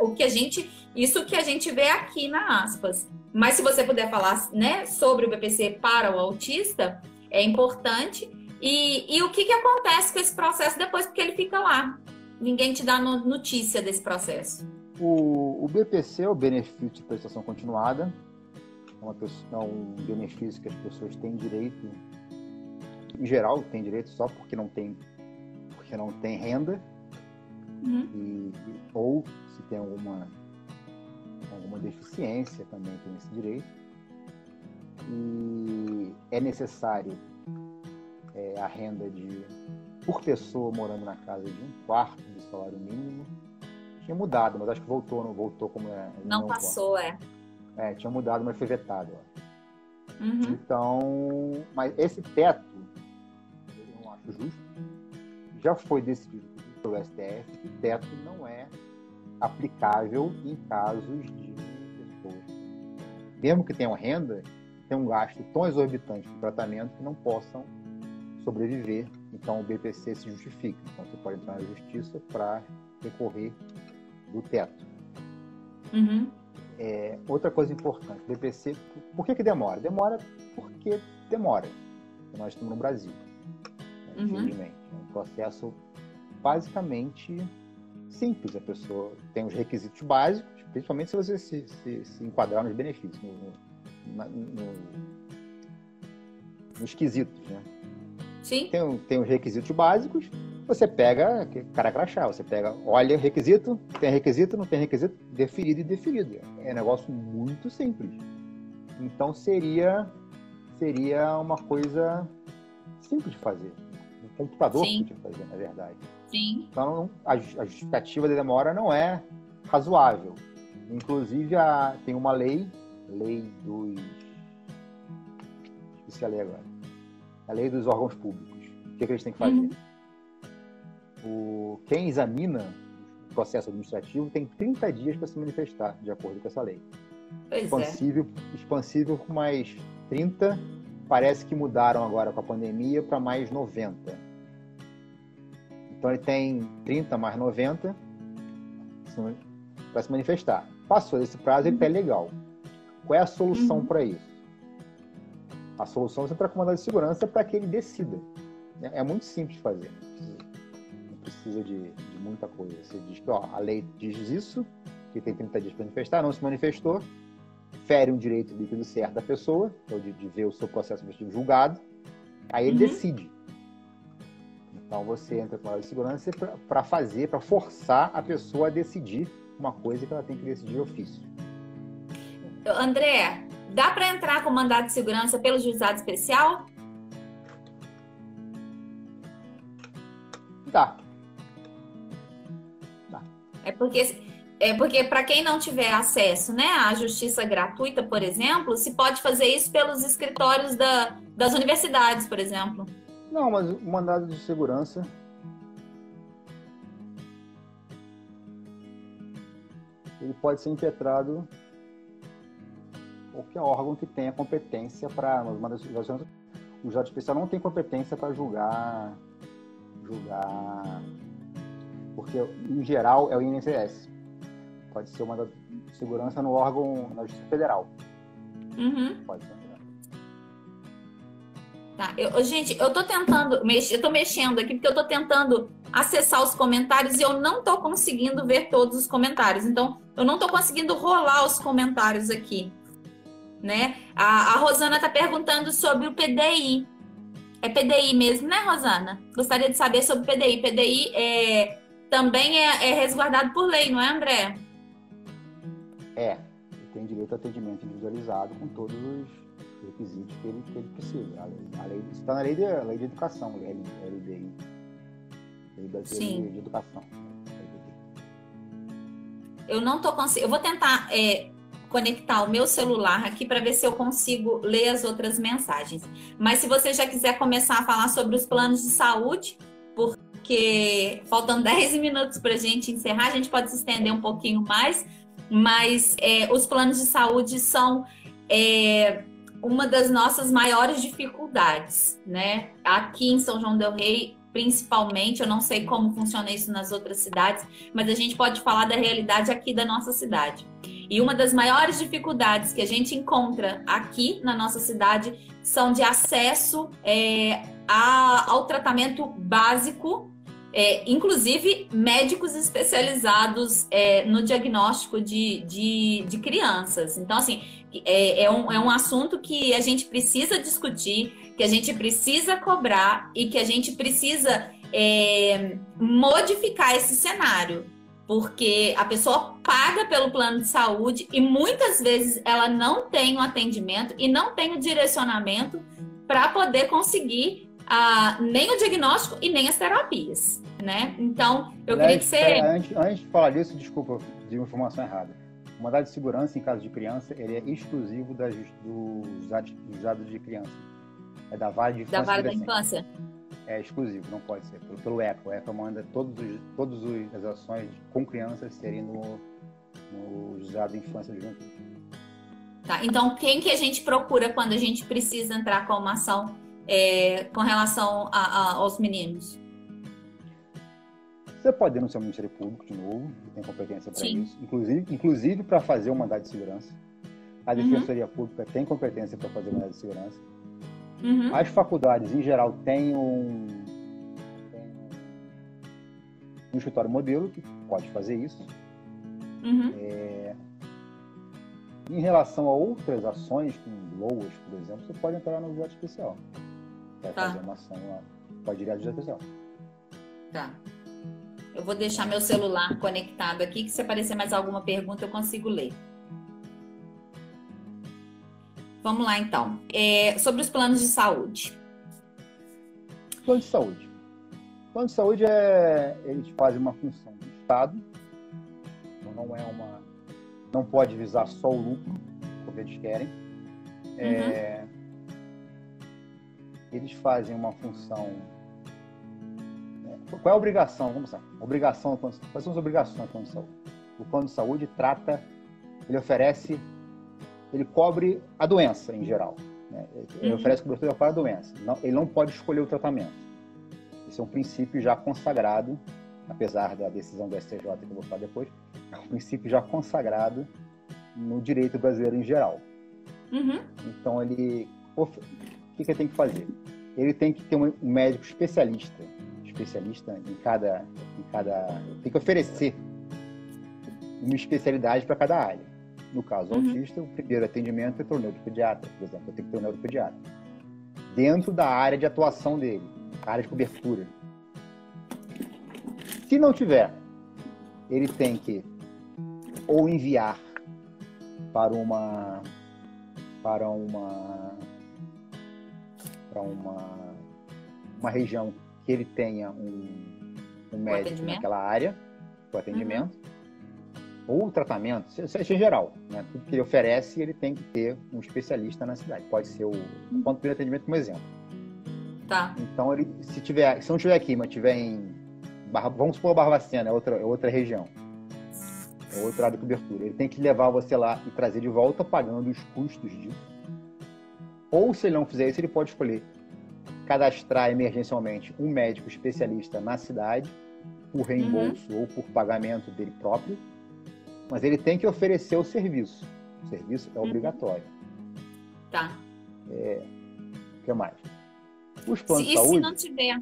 O que a gente, isso que a gente vê aqui na aspas. Mas se você puder falar, né, sobre o BPC para o autista, é importante. E, e o que, que acontece com esse processo depois, porque ele fica lá. Ninguém te dá notícia desse processo. O, o BPC o benefício de prestação continuada. É, uma, é um benefício que as pessoas têm direito, em geral, têm direito só porque não tem, porque não tem renda. Uhum. E, ou se tem alguma, alguma deficiência também tem esse direito e é necessário é, a renda de por pessoa morando na casa de um quarto do salário mínimo. Tinha mudado, mas acho que voltou, não voltou como é. Não, não passou, é. É, tinha mudado, mas foi vetado. Uhum. Então, mas esse teto, eu não acho justo. Já foi decidido pelo STF que teto não é aplicável em casos de pessoas, mesmo que tenham renda, tem um gasto tão exorbitante de tratamento que não possam sobreviver. Então o BPC se justifica. Então você pode entrar na justiça para recorrer do teto. Uhum. É, outra coisa importante, BPC, por que, que demora? Demora porque demora. Nós estamos no Brasil, né, uhum. infelizmente. É um processo basicamente simples. A pessoa tem os requisitos básicos, principalmente se você se, se, se enquadrar nos benefícios, no, no, nos quesitos, né? Sim. Tem, tem os requisitos básicos, você pega, cara crachá, você pega, olha requisito, tem requisito, não tem requisito, deferido e deferido. É um negócio muito simples. Então seria seria uma coisa simples de fazer. Um computador Sim. podia fazer, na verdade. Sim. Então a, a justificativa da demora não é razoável. Inclusive a, tem uma lei lei dos. Esqueci a lei agora. A lei dos órgãos públicos. O que, é que eles têm que fazer? Uhum. O, quem examina o processo administrativo tem 30 dias para se manifestar, de acordo com essa lei. Pois é. expansível, é. expansível com mais 30, parece que mudaram agora com a pandemia para mais 90. Então ele tem 30 mais 90 para se manifestar. Passou desse prazo, ele está legal. Qual é a solução uhum. para isso? A solução é você entrar com mandado de segurança para que ele decida. É, é muito simples de fazer. Precisa de, de, muita coisa. Você diz que ó, a lei diz isso, que tem 30 dias para manifestar, não se manifestou, fere um direito líquido certo da pessoa, ou de, de ver o seu processo administrativo julgado, aí ele uhum. decide. Então você entra com mandado de segurança para fazer, para forçar a pessoa a decidir uma coisa que ela tem que decidir de ofício. André, dá para entrar com mandado de segurança pelo juizado especial? Dá. É porque é porque para quem não tiver acesso, né, à justiça gratuita, por exemplo, se pode fazer isso pelos escritórios da, das universidades, por exemplo. Não, mas o mandado de segurança ele pode ser impetrado qualquer órgão que tenha competência para o juiz especial não tem competência para julgar julgar porque em geral é o INSS pode ser uma segurança no órgão na Justiça Federal uhum. pode ser Tá, eu, gente, eu tô tentando, mexer, eu tô mexendo aqui porque eu tô tentando acessar os comentários e eu não tô conseguindo ver todos os comentários. Então, eu não tô conseguindo rolar os comentários aqui né? A, a Rosana está perguntando sobre o PDI. É PDI mesmo, né, Rosana? Gostaria de saber sobre o PDI. PDI é, também é, é resguardado por lei, não é, André? É, tem direito a atendimento individualizado com todos os requisitos que ele, que ele precisa. A lei, a lei, está na lei de, lei de educação, LDI. Lei Sim. de educação. Eu não estou conseguindo. Eu vou tentar é, conectar o meu celular aqui para ver se eu consigo ler as outras mensagens. Mas se você já quiser começar a falar sobre os planos de saúde, porque faltam 10 minutos para a gente encerrar, a gente pode se estender um pouquinho mais, mas é, os planos de saúde são é, uma das nossas maiores dificuldades, né? Aqui em São João del Rei, principalmente, eu não sei como funciona isso nas outras cidades, mas a gente pode falar da realidade aqui da nossa cidade. E uma das maiores dificuldades que a gente encontra aqui na nossa cidade são de acesso é, a, ao tratamento básico, é, inclusive médicos especializados é, no diagnóstico de, de, de, crianças. Então, assim, é, é, um, é um assunto que a gente precisa discutir, que a gente precisa cobrar e que a gente precisa é, modificar esse cenário porque a pessoa paga pelo plano de saúde e muitas vezes ela não tem o atendimento e não tem o direcionamento para poder conseguir ah, nem o diagnóstico e nem as terapias, né? Então, eu queria que você... Antes, antes de falar disso, desculpa, de uma informação errada. O mandado de segurança em caso de criança, ele é exclusivo das, dos usados de criança. É da Vale de Infância. Da Vale da Infância? é exclusivo, não pode ser. Pelo, pelo ECO. O ECO manda todas todos as ações com crianças serem no, no juizado de infância e juventude. Tá, então quem que a gente procura quando a gente precisa entrar com uma ação é, com relação a, a, aos meninos? Você pode denunciar o Ministério Público de novo, tem competência para isso, inclusive, inclusive para fazer o mandado de segurança. A uhum. Defensoria uhum. Pública tem competência para fazer o mandado de segurança. Uhum. As faculdades, em geral, têm um, um escritório modelo que pode fazer isso. Uhum. É... Em relação a outras ações, como LOAS, por exemplo, você pode entrar no juizado especial. Vai tá. fazer uma ação lá. Pode ir juizado especial. Tá. Eu vou deixar meu celular conectado aqui, que se aparecer mais alguma pergunta, eu consigo ler. Vamos lá, então. É, sobre os planos de saúde. Plano de saúde. Plano de saúde é. Eles fazem uma função do Estado. Então não é uma. Não pode visar só o lucro, como eles querem. É, uhum. Eles fazem uma função. Né? Qual é a obrigação? Vamos lá. Obrigação Quais são as obrigações do plano de saúde? O plano de saúde trata, ele oferece ele cobre a doença em geral. Né? Ele uhum. oferece cobertura para a doença. Não, ele não pode escolher o tratamento. Esse é um princípio já consagrado, apesar da decisão do STJ que eu vou falar depois, é um princípio já consagrado no direito brasileiro em geral. Uhum. Então ele, o que, que ele tem que fazer? Ele tem que ter um médico especialista, especialista em cada, em cada, tem que oferecer uma especialidade para cada área. No caso uhum. autista, o primeiro atendimento é para o neuropediatra, por exemplo. Eu tenho que ter um neuropediatra. Dentro da área de atuação dele, área de cobertura. Se não tiver, ele tem que ou enviar para uma para uma para uma uma região que ele tenha um, um médico naquela área, o atendimento, uhum ou tratamento, isso é em geral, né? tudo que ele oferece, ele tem que ter um especialista na cidade. Pode ser o ponto de atendimento como exemplo. Tá. Então, ele, se tiver, se não tiver aqui, mas tiver em Barra, vamos supor a Barbacena, é outra, é outra região, é outra área de cobertura. Ele tem que levar você lá e trazer de volta, pagando os custos disso. Ou se ele não fizer isso, ele pode escolher cadastrar emergencialmente um médico especialista na cidade, por reembolso uhum. ou por pagamento dele próprio mas ele tem que oferecer o serviço. O serviço é uhum. obrigatório. Tá. É, o que mais? Os planos se, de saúde... E se não tiver?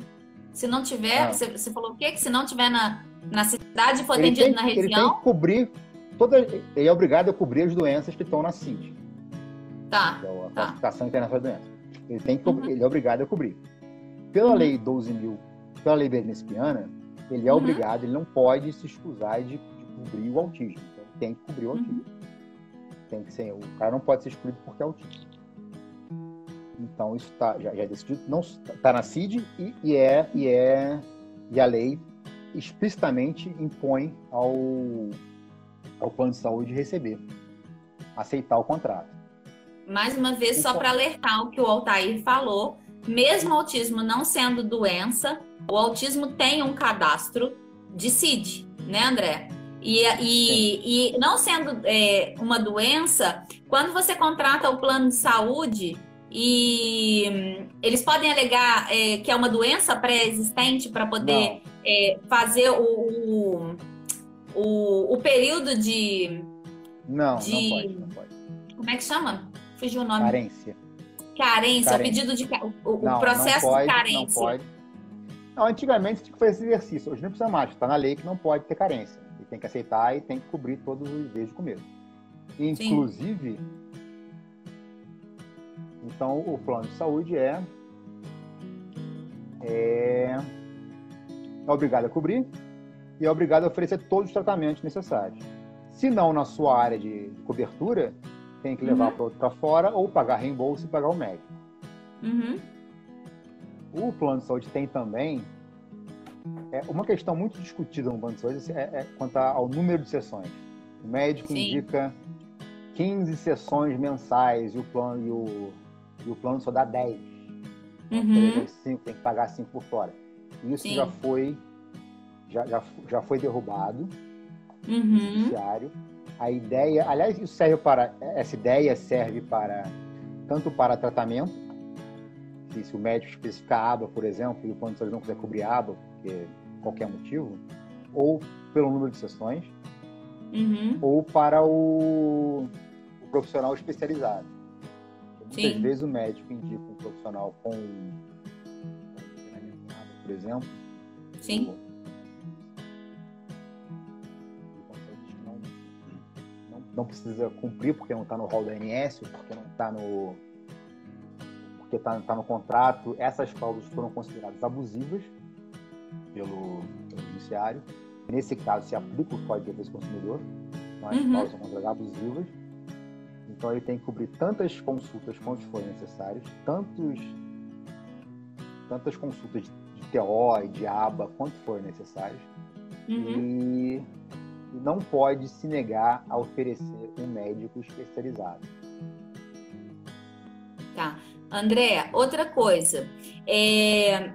Se não tiver, ah. você, você, falou o quê? Que se não tiver na, na cidade, for atendido na região... Ele tem que cobrir... Toda, ele é obrigado a cobrir as doenças que estão na CID. Tá. Que é a tá. Classificação Internacional Doenças. Ele, tem que, uhum. ele é obrigado a cobrir. Pela uhum. lei 12 mil, pela lei Bernespiana, ele é uhum. obrigado, ele não pode se excusar de, de cobrir o autismo tem que cobrir o autismo. Uhum. tem que ser, o cara não pode ser excluído porque é autista. Então isso tá, já, já é decidido, não está na CID e, e, é e é e a lei explicitamente impõe ao ao plano de saúde receber, aceitar o contrato. Mais uma vez, só para alertar o que o Altair falou, mesmo o autismo não sendo doença, o autismo tem um cadastro de CID, né, André? E, e, e não sendo é, uma doença, quando você contrata o plano de saúde, e hum, eles podem alegar é, que é uma doença pré-existente para poder é, fazer o, o, o, período de. Não, de, não pode, não pode. Como é que chama? Fugiu o nome. Carência. Carência, carência. o pedido de. O, o não, processo não pode, de carência. Não pode. Não, antigamente tinha que fazer esse exercício. Hoje não precisa mais. Está na lei que não pode ter carência. E tem que aceitar e tem que cobrir todos os desde o começo. Inclusive. Sim então, o plano de saúde é, é, é obrigado a cobrir e é obrigado a oferecer todos os tratamentos necessários. Se não na sua área de cobertura, tem que levar uhum. para fora ou pagar reembolso e pagar o médico. Uhum. O plano de saúde tem também é, uma questão muito discutida no plano de saúde é, é quanto ao número de sessões. O médico Sim. indica 15 sessões mensais e o plano e o e o plano só dá 10. Uhum. 5, tem que pagar 5 por fora. Isso Sim. já foi já, já, já foi derrubado uhum. no judiciário. A ideia, aliás, isso serve para essa ideia serve para tanto para tratamento, que se o médico especificar aba, por exemplo, e o plano de saúde não quiser cobrir aba, porque qualquer motivo, ou pelo número de sessões, uhum. ou para o, o profissional especializado. Muitas Sim. vezes o médico indica um profissional com por exemplo. Sim. Não, precisa cumprir porque não está no rol da ANS, porque não está no porque está tá no contrato. Essas cláusulas foram consideradas abusivas pelo, pelo judiciário. Nesse caso, se aplica o Código de Defesa do Consumidor. Então, as uhum. cláusulas são consideradas abusivas então ele tem que cobrir tantas consultas quanto forem necessárias, tantos, tantas consultas de TO e de ABA quanto forem necessárias. Uhum. E, e não pode se negar a oferecer um médico especializado. Tá. André, outra coisa. É,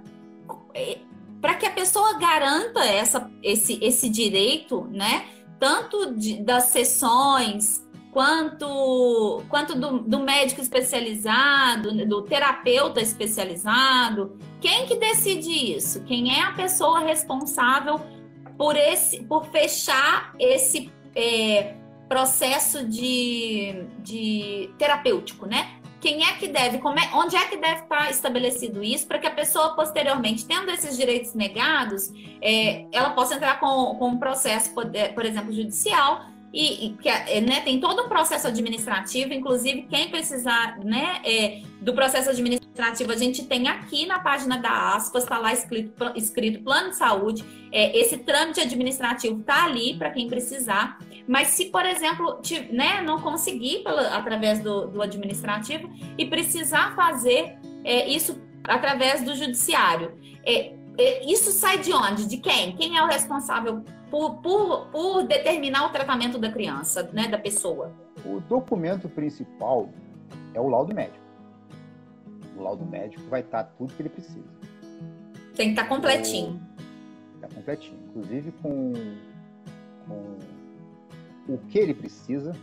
é, para que a pessoa garanta essa, esse, esse direito, né? Tanto de, das sessões quanto, quanto do, do, médico especializado, do terapeuta especializado. Quem que decide isso? Quem é a pessoa responsável por, esse, por fechar esse é, processo de, de terapêutico, né? Quem é que deve, é, onde é que deve estar estabelecido isso para que a pessoa posteriormente, tendo esses direitos negados, é, ela possa entrar com, com um processo, por, por exemplo, judicial e, e é, né, tem todo um processo administrativo, inclusive quem precisar né, é, do processo administrativo, a gente tem aqui na página da aspas, está lá escrito, escrito plano de saúde, é, esse trâmite administrativo está ali para quem precisar, mas se, por exemplo, te, né, não conseguir pela, através do, do, administrativo e precisar fazer é, isso através do judiciário, é, é, isso sai de onde? De quem? Quem é o responsável por, por, por determinar o tratamento da criança, né, da pessoa? O documento principal é o laudo médico. O laudo médico vai estar tudo que ele precisa. Tem que estar completinho. Está completinho. Inclusive com, com o que ele precisa,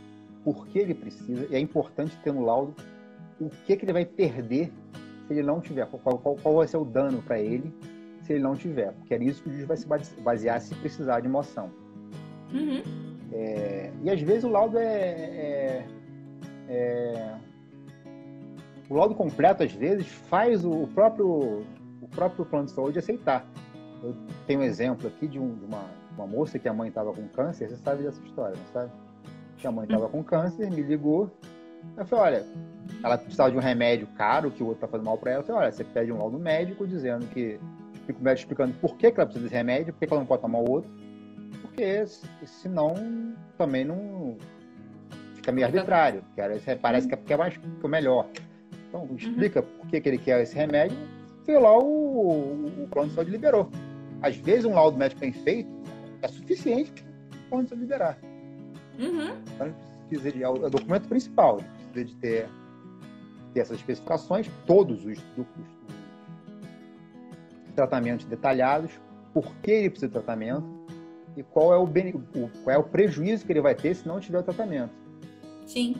por que ele precisa, e é importante ter no laudo o que, que ele vai perder se ele não tiver, qual, qual, qual vai ser o dano para ele se ele não tiver, porque é nisso que o juiz vai se basear se precisar de moção. Uhum. É, e às vezes o laudo é, é, é, o laudo completo às vezes faz o próprio o próprio plano de saúde aceitar. Eu tenho um exemplo aqui de, um, de uma, uma moça que a mãe estava com câncer, você sabe dessa história, não sabe? Que a mãe estava com câncer, me ligou, eu falei, olha, ela precisava de um remédio caro que o outro está fazendo mal para ela. Eu falei, olha, você pede um laudo médico dizendo que fica o médico explicando por que, que ela precisa desse remédio, por que, que ela não pode tomar o outro, porque senão também não fica meio arbitrário. Esse, parece que é mais que o melhor. Então, uhum. explica uhum. por que, que ele quer esse remédio. Foi lá o, o plano de saúde liberou. Às vezes, um laudo médico bem feito é suficiente para o plano de saúde liberar. Uhum. Então, precisa de, é o documento principal. Precisa de ter, ter essas especificações, todos os, os tratamentos detalhados, por que ele precisa de tratamento e qual é o, qual é o prejuízo que ele vai ter se não tiver o tratamento. Sim.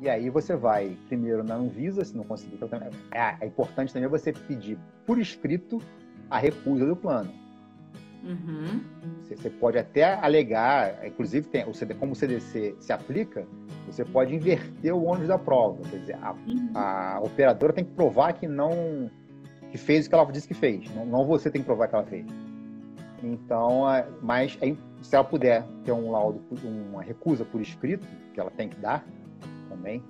E aí você vai primeiro na Anvisa, se não conseguir tratamento. É, é importante também você pedir por escrito a recusa do plano. Uhum. Você, você, pode até alegar, inclusive tem, como o CDC se aplica, você pode inverter o ônus da prova. Quer dizer, a, uhum. a operadora tem que provar que não que fez o que ela disse que fez. Não, não você tem que provar que ela fez. Então, é, mas é, se ela puder ter um laudo, uma recusa por escrito, que ela tem que dar também,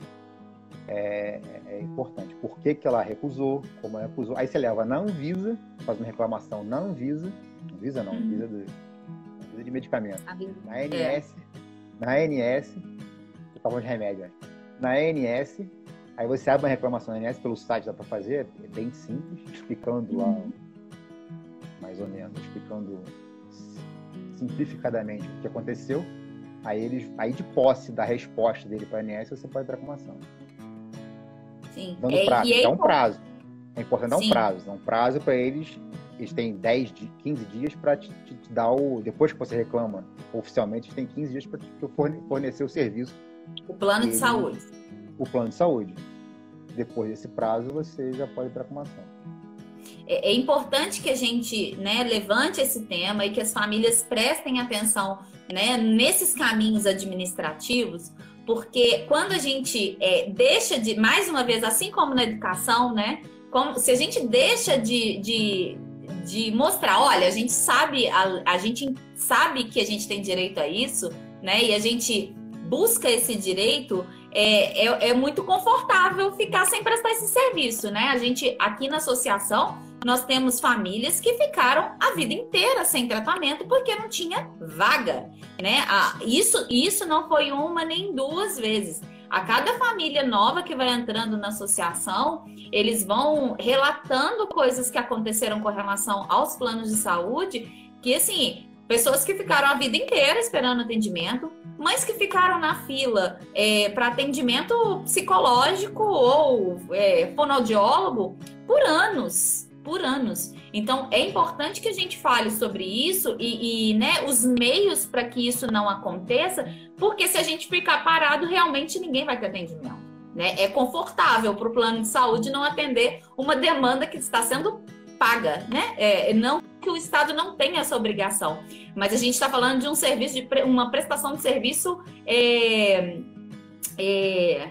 é, é, importante. Por que, que ela recusou, como ela recusou. Aí você leva na Anvisa, faz uma reclamação na Anvisa, Anvisa não, uhum. do, Anvisa de medicamento. Na ANS, é. na ANS, eu tava de remédio, né? na ANS, aí você abre uma reclamação na ANS pelo site, dá para fazer, é bem simples, explicando lá, uhum. mais ou menos, explicando simplificadamente o que aconteceu. Aí eles, aí de posse da resposta dele para a ANS, você pode dar reclamação. Sim. Dando é, prazo, é, é um prazo. É importante dar um prazo, dar um prazo para eles eles têm 10, 15 dias para te, te, te, dar o. Depois que você reclama oficialmente, eles têm 15 dias para fornecer o serviço. O plano de saúde. O plano de saúde. Depois desse prazo, você já pode ir para a comação. É, é importante que a gente né, levante esse tema e que as famílias prestem atenção né, nesses caminhos administrativos, porque quando a gente é, deixa de, mais uma vez, assim como na educação, né? Como, se a gente deixa de, de de mostrar, olha, a gente sabe, a, a gente sabe que a gente tem direito a isso, né? E a gente busca esse direito, é, é, é, muito confortável ficar sem prestar esse serviço, né? A gente, aqui na associação, nós temos famílias que ficaram a vida inteira sem tratamento porque não tinha vaga, né? Ah, isso, isso não foi uma nem duas vezes. A cada família nova que vai entrando na associação, eles vão relatando coisas que aconteceram com relação aos planos de saúde, que assim, pessoas que ficaram a vida inteira esperando atendimento, mas que ficaram na fila é, para atendimento psicológico ou é, fonoaudiólogo por anos, por anos. Então é importante que a gente fale sobre isso e, e né, os meios para que isso não aconteça, porque se a gente ficar parado, realmente ninguém vai ter atendimento. Né? É confortável para o plano de saúde não atender uma demanda que está sendo paga, né? É, não que o Estado não tenha essa obrigação, mas a gente está falando de um serviço, de uma prestação de serviço. É, é,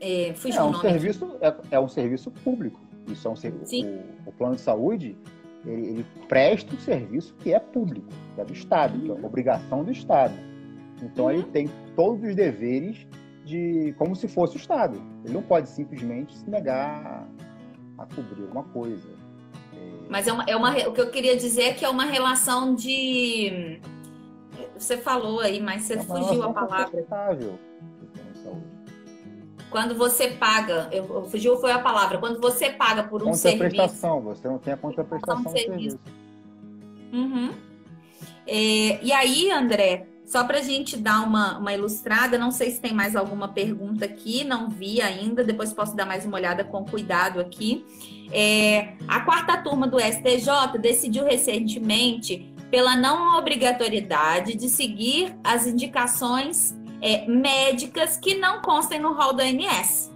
é, é um serviço é, é, um serviço público. Isso é um. O, o, plano de saúde ele, ele, presta um serviço que é público, que é do Estado, que é obrigação do Estado. Então uhum. ele tem todos os deveres de como se fosse o Estado. Ele não pode simplesmente se negar a, cobrir uma coisa. É... Mas é uma, é uma, o que eu queria dizer é que é uma relação de. Você falou aí, mas você é fugiu a palavra. Quando você paga, eu, fugiu foi a palavra, quando você paga por um serviço. Contraprestação, você não tem a contraprestação do serviço. Uhum. É, e aí, André, só para a gente dar uma, uma ilustrada, não sei se tem mais alguma pergunta aqui, não vi ainda, depois posso dar mais uma olhada com cuidado aqui. É, a quarta turma do STJ decidiu recentemente pela não obrigatoriedade de seguir as indicações é, médicas que não constem no rol da ANS.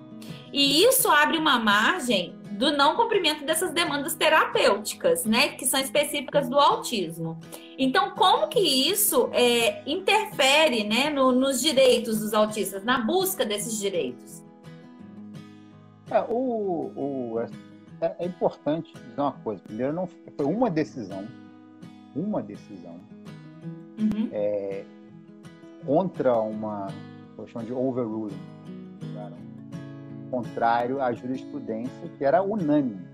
E isso abre uma margem do não cumprimento dessas demandas terapêuticas, né, que são específicas do autismo. Então, como que isso é, interfere, né, no, nos direitos dos autistas, na busca desses direitos? É, o, o é, é, importante dizer uma coisa. Primeiro, não foi uma decisão, uma decisão uhum. é, contra uma, chamo de overruling, contrário à jurisprudência, que era unânime.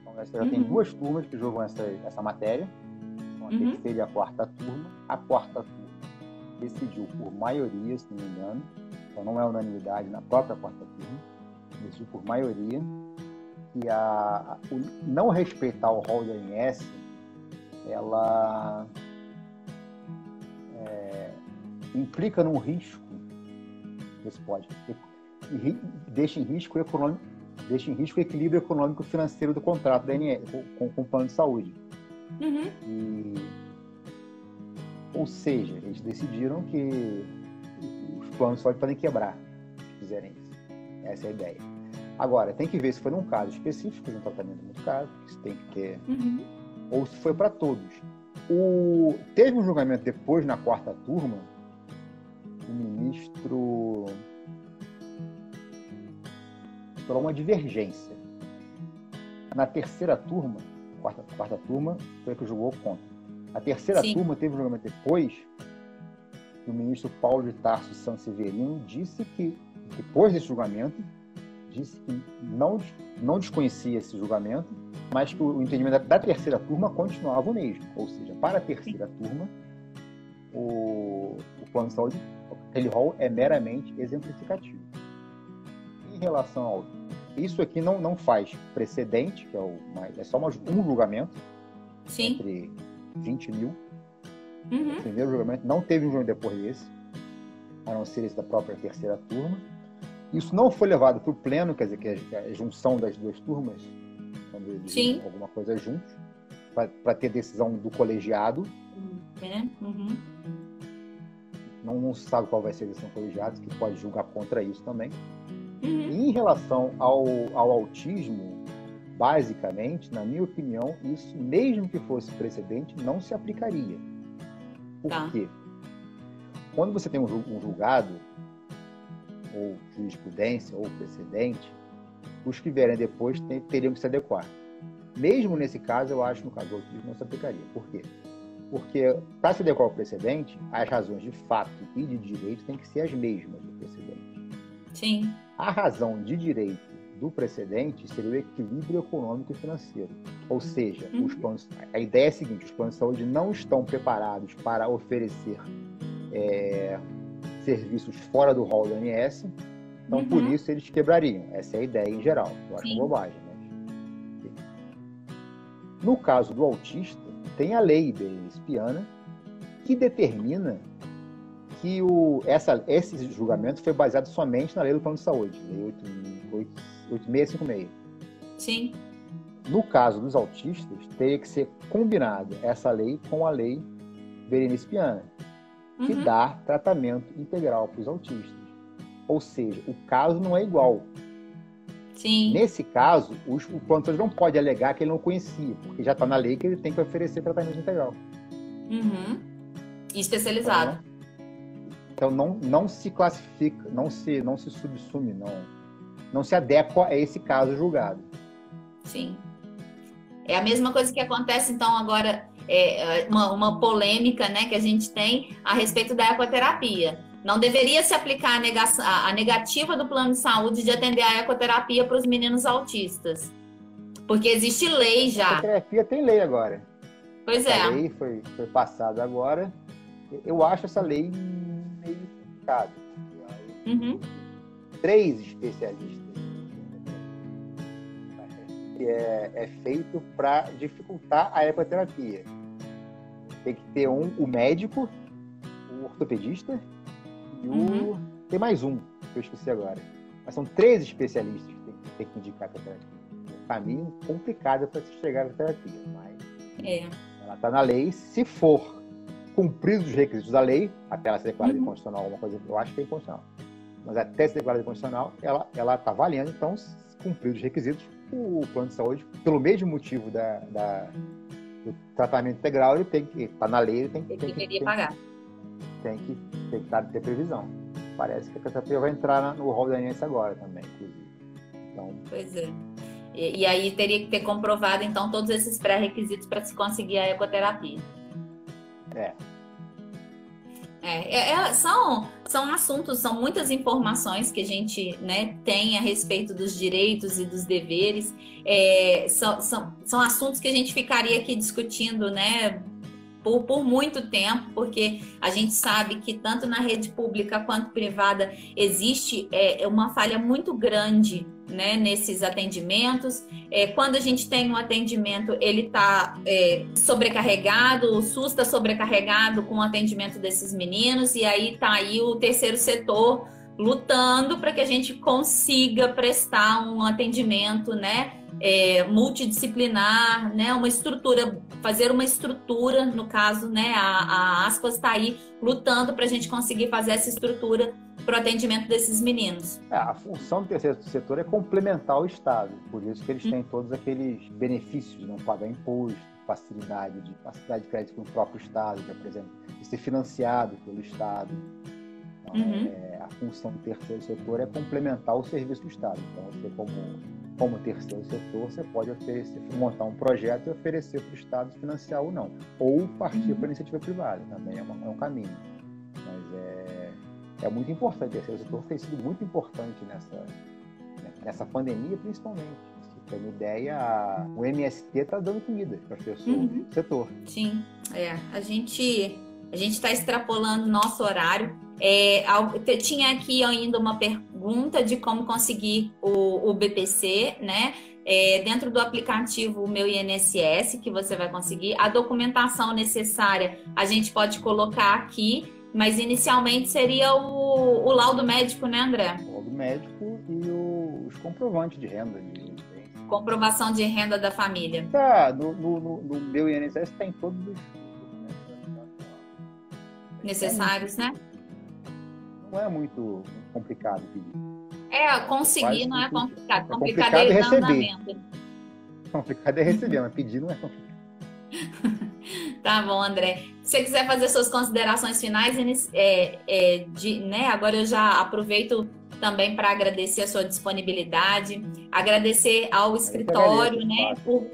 Então, já uhum. tem duas turmas que julgam essa, essa matéria. Então, a uhum. terceira e a quarta turma. A quarta turma decidiu por maioria, se não me engano, então não é unanimidade na própria quarta turma, decidiu por maioria que a, o não respeitar o rol ANS, ela implica num risco, esse pode, deixa em risco econômico, deixa em risco o equilíbrio econômico financeiro do contrato da ANS, com, com o plano de saúde. Uhum. E, ou seja, eles decidiram que os planos de saúde podem quebrar se fizerem isso. Essa é a ideia. Agora, tem que ver se foi num caso específico, de um tratamento muito caro, que tem que ter, uhum. ou se foi para todos. O... Teve um julgamento depois, na quarta turma, o ministro para uma divergência. Na terceira turma, quarta, quarta turma, foi a que julgou contra. A terceira Sim. turma teve um julgamento depois, e o ministro Paulo de Tarso Sanseverino disse que, depois desse julgamento, disse que não, não desconhecia esse julgamento, mas que o entendimento da, da terceira turma continuava o mesmo. Ou seja, para a terceira turma, o, o plano de saúde, aquele rol é meramente exemplificativo. Em relação ao. Isso aqui não, não faz precedente, que é, o, é só uma, um julgamento Sim. entre 20 mil. Uhum. O primeiro julgamento não teve um julgamento depois desse, a não ser esse da própria terceira turma. Isso não foi levado para o pleno, quer dizer, que é a junção das duas turmas, quando eles Sim. alguma coisa juntos, para ter decisão do colegiado. É. Uhum. Não, não se sabe qual vai ser a decisão do colegiado, que pode julgar contra isso também. Uhum. Em relação ao, ao autismo, basicamente, na minha opinião, isso, mesmo que fosse precedente, não se aplicaria. Por tá. quê? Quando você tem um julgado, ou jurisprudência, ou precedente, os que vierem depois teriam que se adequar. Mesmo nesse caso, eu acho, no caso do autismo, não se aplicaria. Por quê? Porque, para se adequar ao precedente, as razões de fato e de direito têm que ser as mesmas do precedente. Sim. A razão de direito do precedente seria o equilíbrio econômico e financeiro. Ou seja, uhum. os planos, a ideia é a seguinte: os planos de saúde não estão preparados para oferecer é, serviços fora do rol do ANS, então uhum. por isso eles quebrariam. Essa é a ideia em geral. Eu acho Sim. bobagem. Mas... No caso do autista, tem a lei Espiana que determina que o, essa, esse julgamento foi baseado somente na lei do plano de saúde, lei 8656. Sim. No caso dos autistas, teria que ser combinada essa lei com a lei Berenice Piana, que uhum. dá tratamento integral para os autistas. Ou seja, o caso não é igual. Sim. Nesse caso, os, o saúde não pode alegar que ele não conhecia, porque já está na lei que ele tem que oferecer tratamento integral. Uhum. Especializado. Então, então, não, não se classifica, não se, não se subsume, não, não se adequa a esse caso julgado. Sim. É a mesma coisa que acontece, então, agora é, uma, uma polêmica né, que a gente tem a respeito da ecoterapia. Não deveria se aplicar a, negação, a negativa do plano de saúde de atender a ecoterapia para os meninos autistas. Porque existe lei já. A ecoterapia tem lei agora. Pois essa é. A lei foi, foi passada agora. Eu acho essa lei meio complicada. Uhum. Três especialistas que é, é feito para dificultar a ecoterapia. Tem que ter um, o médico, o ortopedista e o. Uhum. Tem mais um, que eu esqueci agora. Mas são três especialistas que tem, tem que indicar a terapia. É um caminho complicado para se chegar à terapia, mas é. ela está na lei. Se for cumpridos os requisitos da lei, até ela ser declarada uhum. inconstitucional, alguma coisa, eu acho que é inconstitucional. Mas até ser declarada inconstitucional, ela está valendo, então, cumpridos os requisitos, o plano de saúde, pelo mesmo motivo da, da do tratamento integral, ele tem que, está na lei, ele tem, tem, tem que, tem, pagar. Tem que, tem que ter previsão. Parece que a terapia vai entrar no rol da INSS agora também, inclusive. Então, pois é. E, e aí teria que ter comprovado, então, todos esses pré-requisitos para se conseguir a ecoterapia. É, é, é, é, são, são assuntos, são muitas informações que a gente né, tem a respeito dos direitos e dos deveres. É, são, são, são assuntos que a gente ficaria aqui discutindo né, por, por muito tempo, porque a gente sabe que tanto na rede pública quanto privada existe é, uma falha muito grande né, nesses atendimentos. É, quando a gente tem um atendimento, ele está é, sobrecarregado, o SUS está sobrecarregado com o atendimento desses meninos, e aí está aí o terceiro setor lutando para que a gente consiga prestar um atendimento, né? É, multidisciplinar, né, uma estrutura, fazer uma estrutura, no caso, né, a, a aspas está aí lutando para a gente conseguir fazer essa estrutura para o atendimento desses meninos. É, a função do terceiro setor é complementar o Estado, por isso que eles têm todos aqueles benefícios de não pagar imposto, facilidade de facilidade de crédito com o próprio Estado, que, por exemplo, de ser financiado pelo Estado. Então, uhum. é, a função do terceiro setor é complementar o serviço do Estado. Então, você, como, como terceiro setor, você pode oferecer, montar um projeto e oferecer para o Estado financiar ou não. Ou partir uhum. para a iniciativa privada, também é, uma, é um caminho. Mas é, é muito importante. O terceiro setor tem sido muito importante nessa, nessa pandemia, principalmente. Tem uma ideia, o MST está dando comida para as pessoas uhum. do setor. Sim, é. A gente a gente está extrapolando nosso horário. É, tinha aqui ainda uma pergunta de como conseguir o, o BPC, né? É, dentro do aplicativo Meu INSS, que você vai conseguir. A documentação necessária a gente pode colocar aqui, mas inicialmente seria o, o laudo médico, né, André? O laudo médico e o, os comprovantes de renda. De... Comprovação de renda da família. Tá, no, no, no meu INSS tem todos os necessários, né? Não é muito complicado pedir. É, conseguir não é complicado. É complicado, é, receber. Complicado é receber, mas pedir não é complicado. tá bom, André. Se você quiser fazer suas considerações finais, é, é, de, né, agora eu já aproveito também para agradecer a sua disponibilidade, agradecer ao escritório, né, por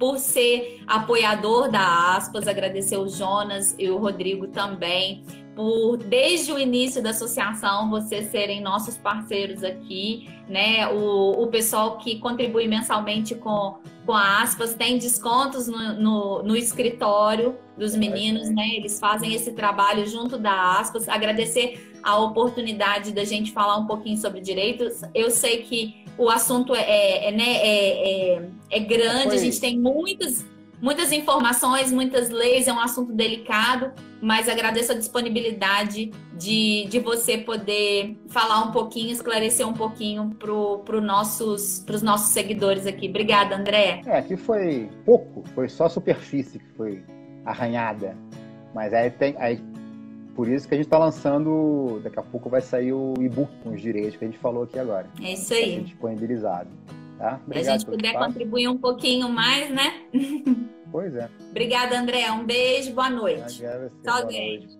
por ser apoiador da Aspas, agradecer o Jonas e o Rodrigo também, por desde o início da associação vocês serem nossos parceiros aqui, né? O, o pessoal que contribui mensalmente com, com a Aspas tem descontos no, no, no escritório dos meninos, né? Eles fazem esse trabalho junto da Aspas. Agradecer a oportunidade da gente falar um pouquinho sobre direitos. Eu sei que o assunto é, é, é, né, é, é, é grande, a gente tem muitas, muitas informações, muitas leis, é um assunto delicado, mas agradeço a disponibilidade de, de você poder falar um pouquinho, esclarecer um pouquinho para pro nossos, os nossos seguidores aqui. Obrigada, André. É, aqui foi pouco, foi só a superfície que foi arranhada. Mas aí tem, aí por isso que a gente está lançando, daqui a pouco vai sair o e-book com os direitos que a gente falou aqui agora. É isso aí. Disponibilizado. Tá? Obrigado Se a gente puder contribuir um pouquinho mais, né? Pois é. Obrigada, André. Um beijo, boa noite. Obrigada, Tchau, gente.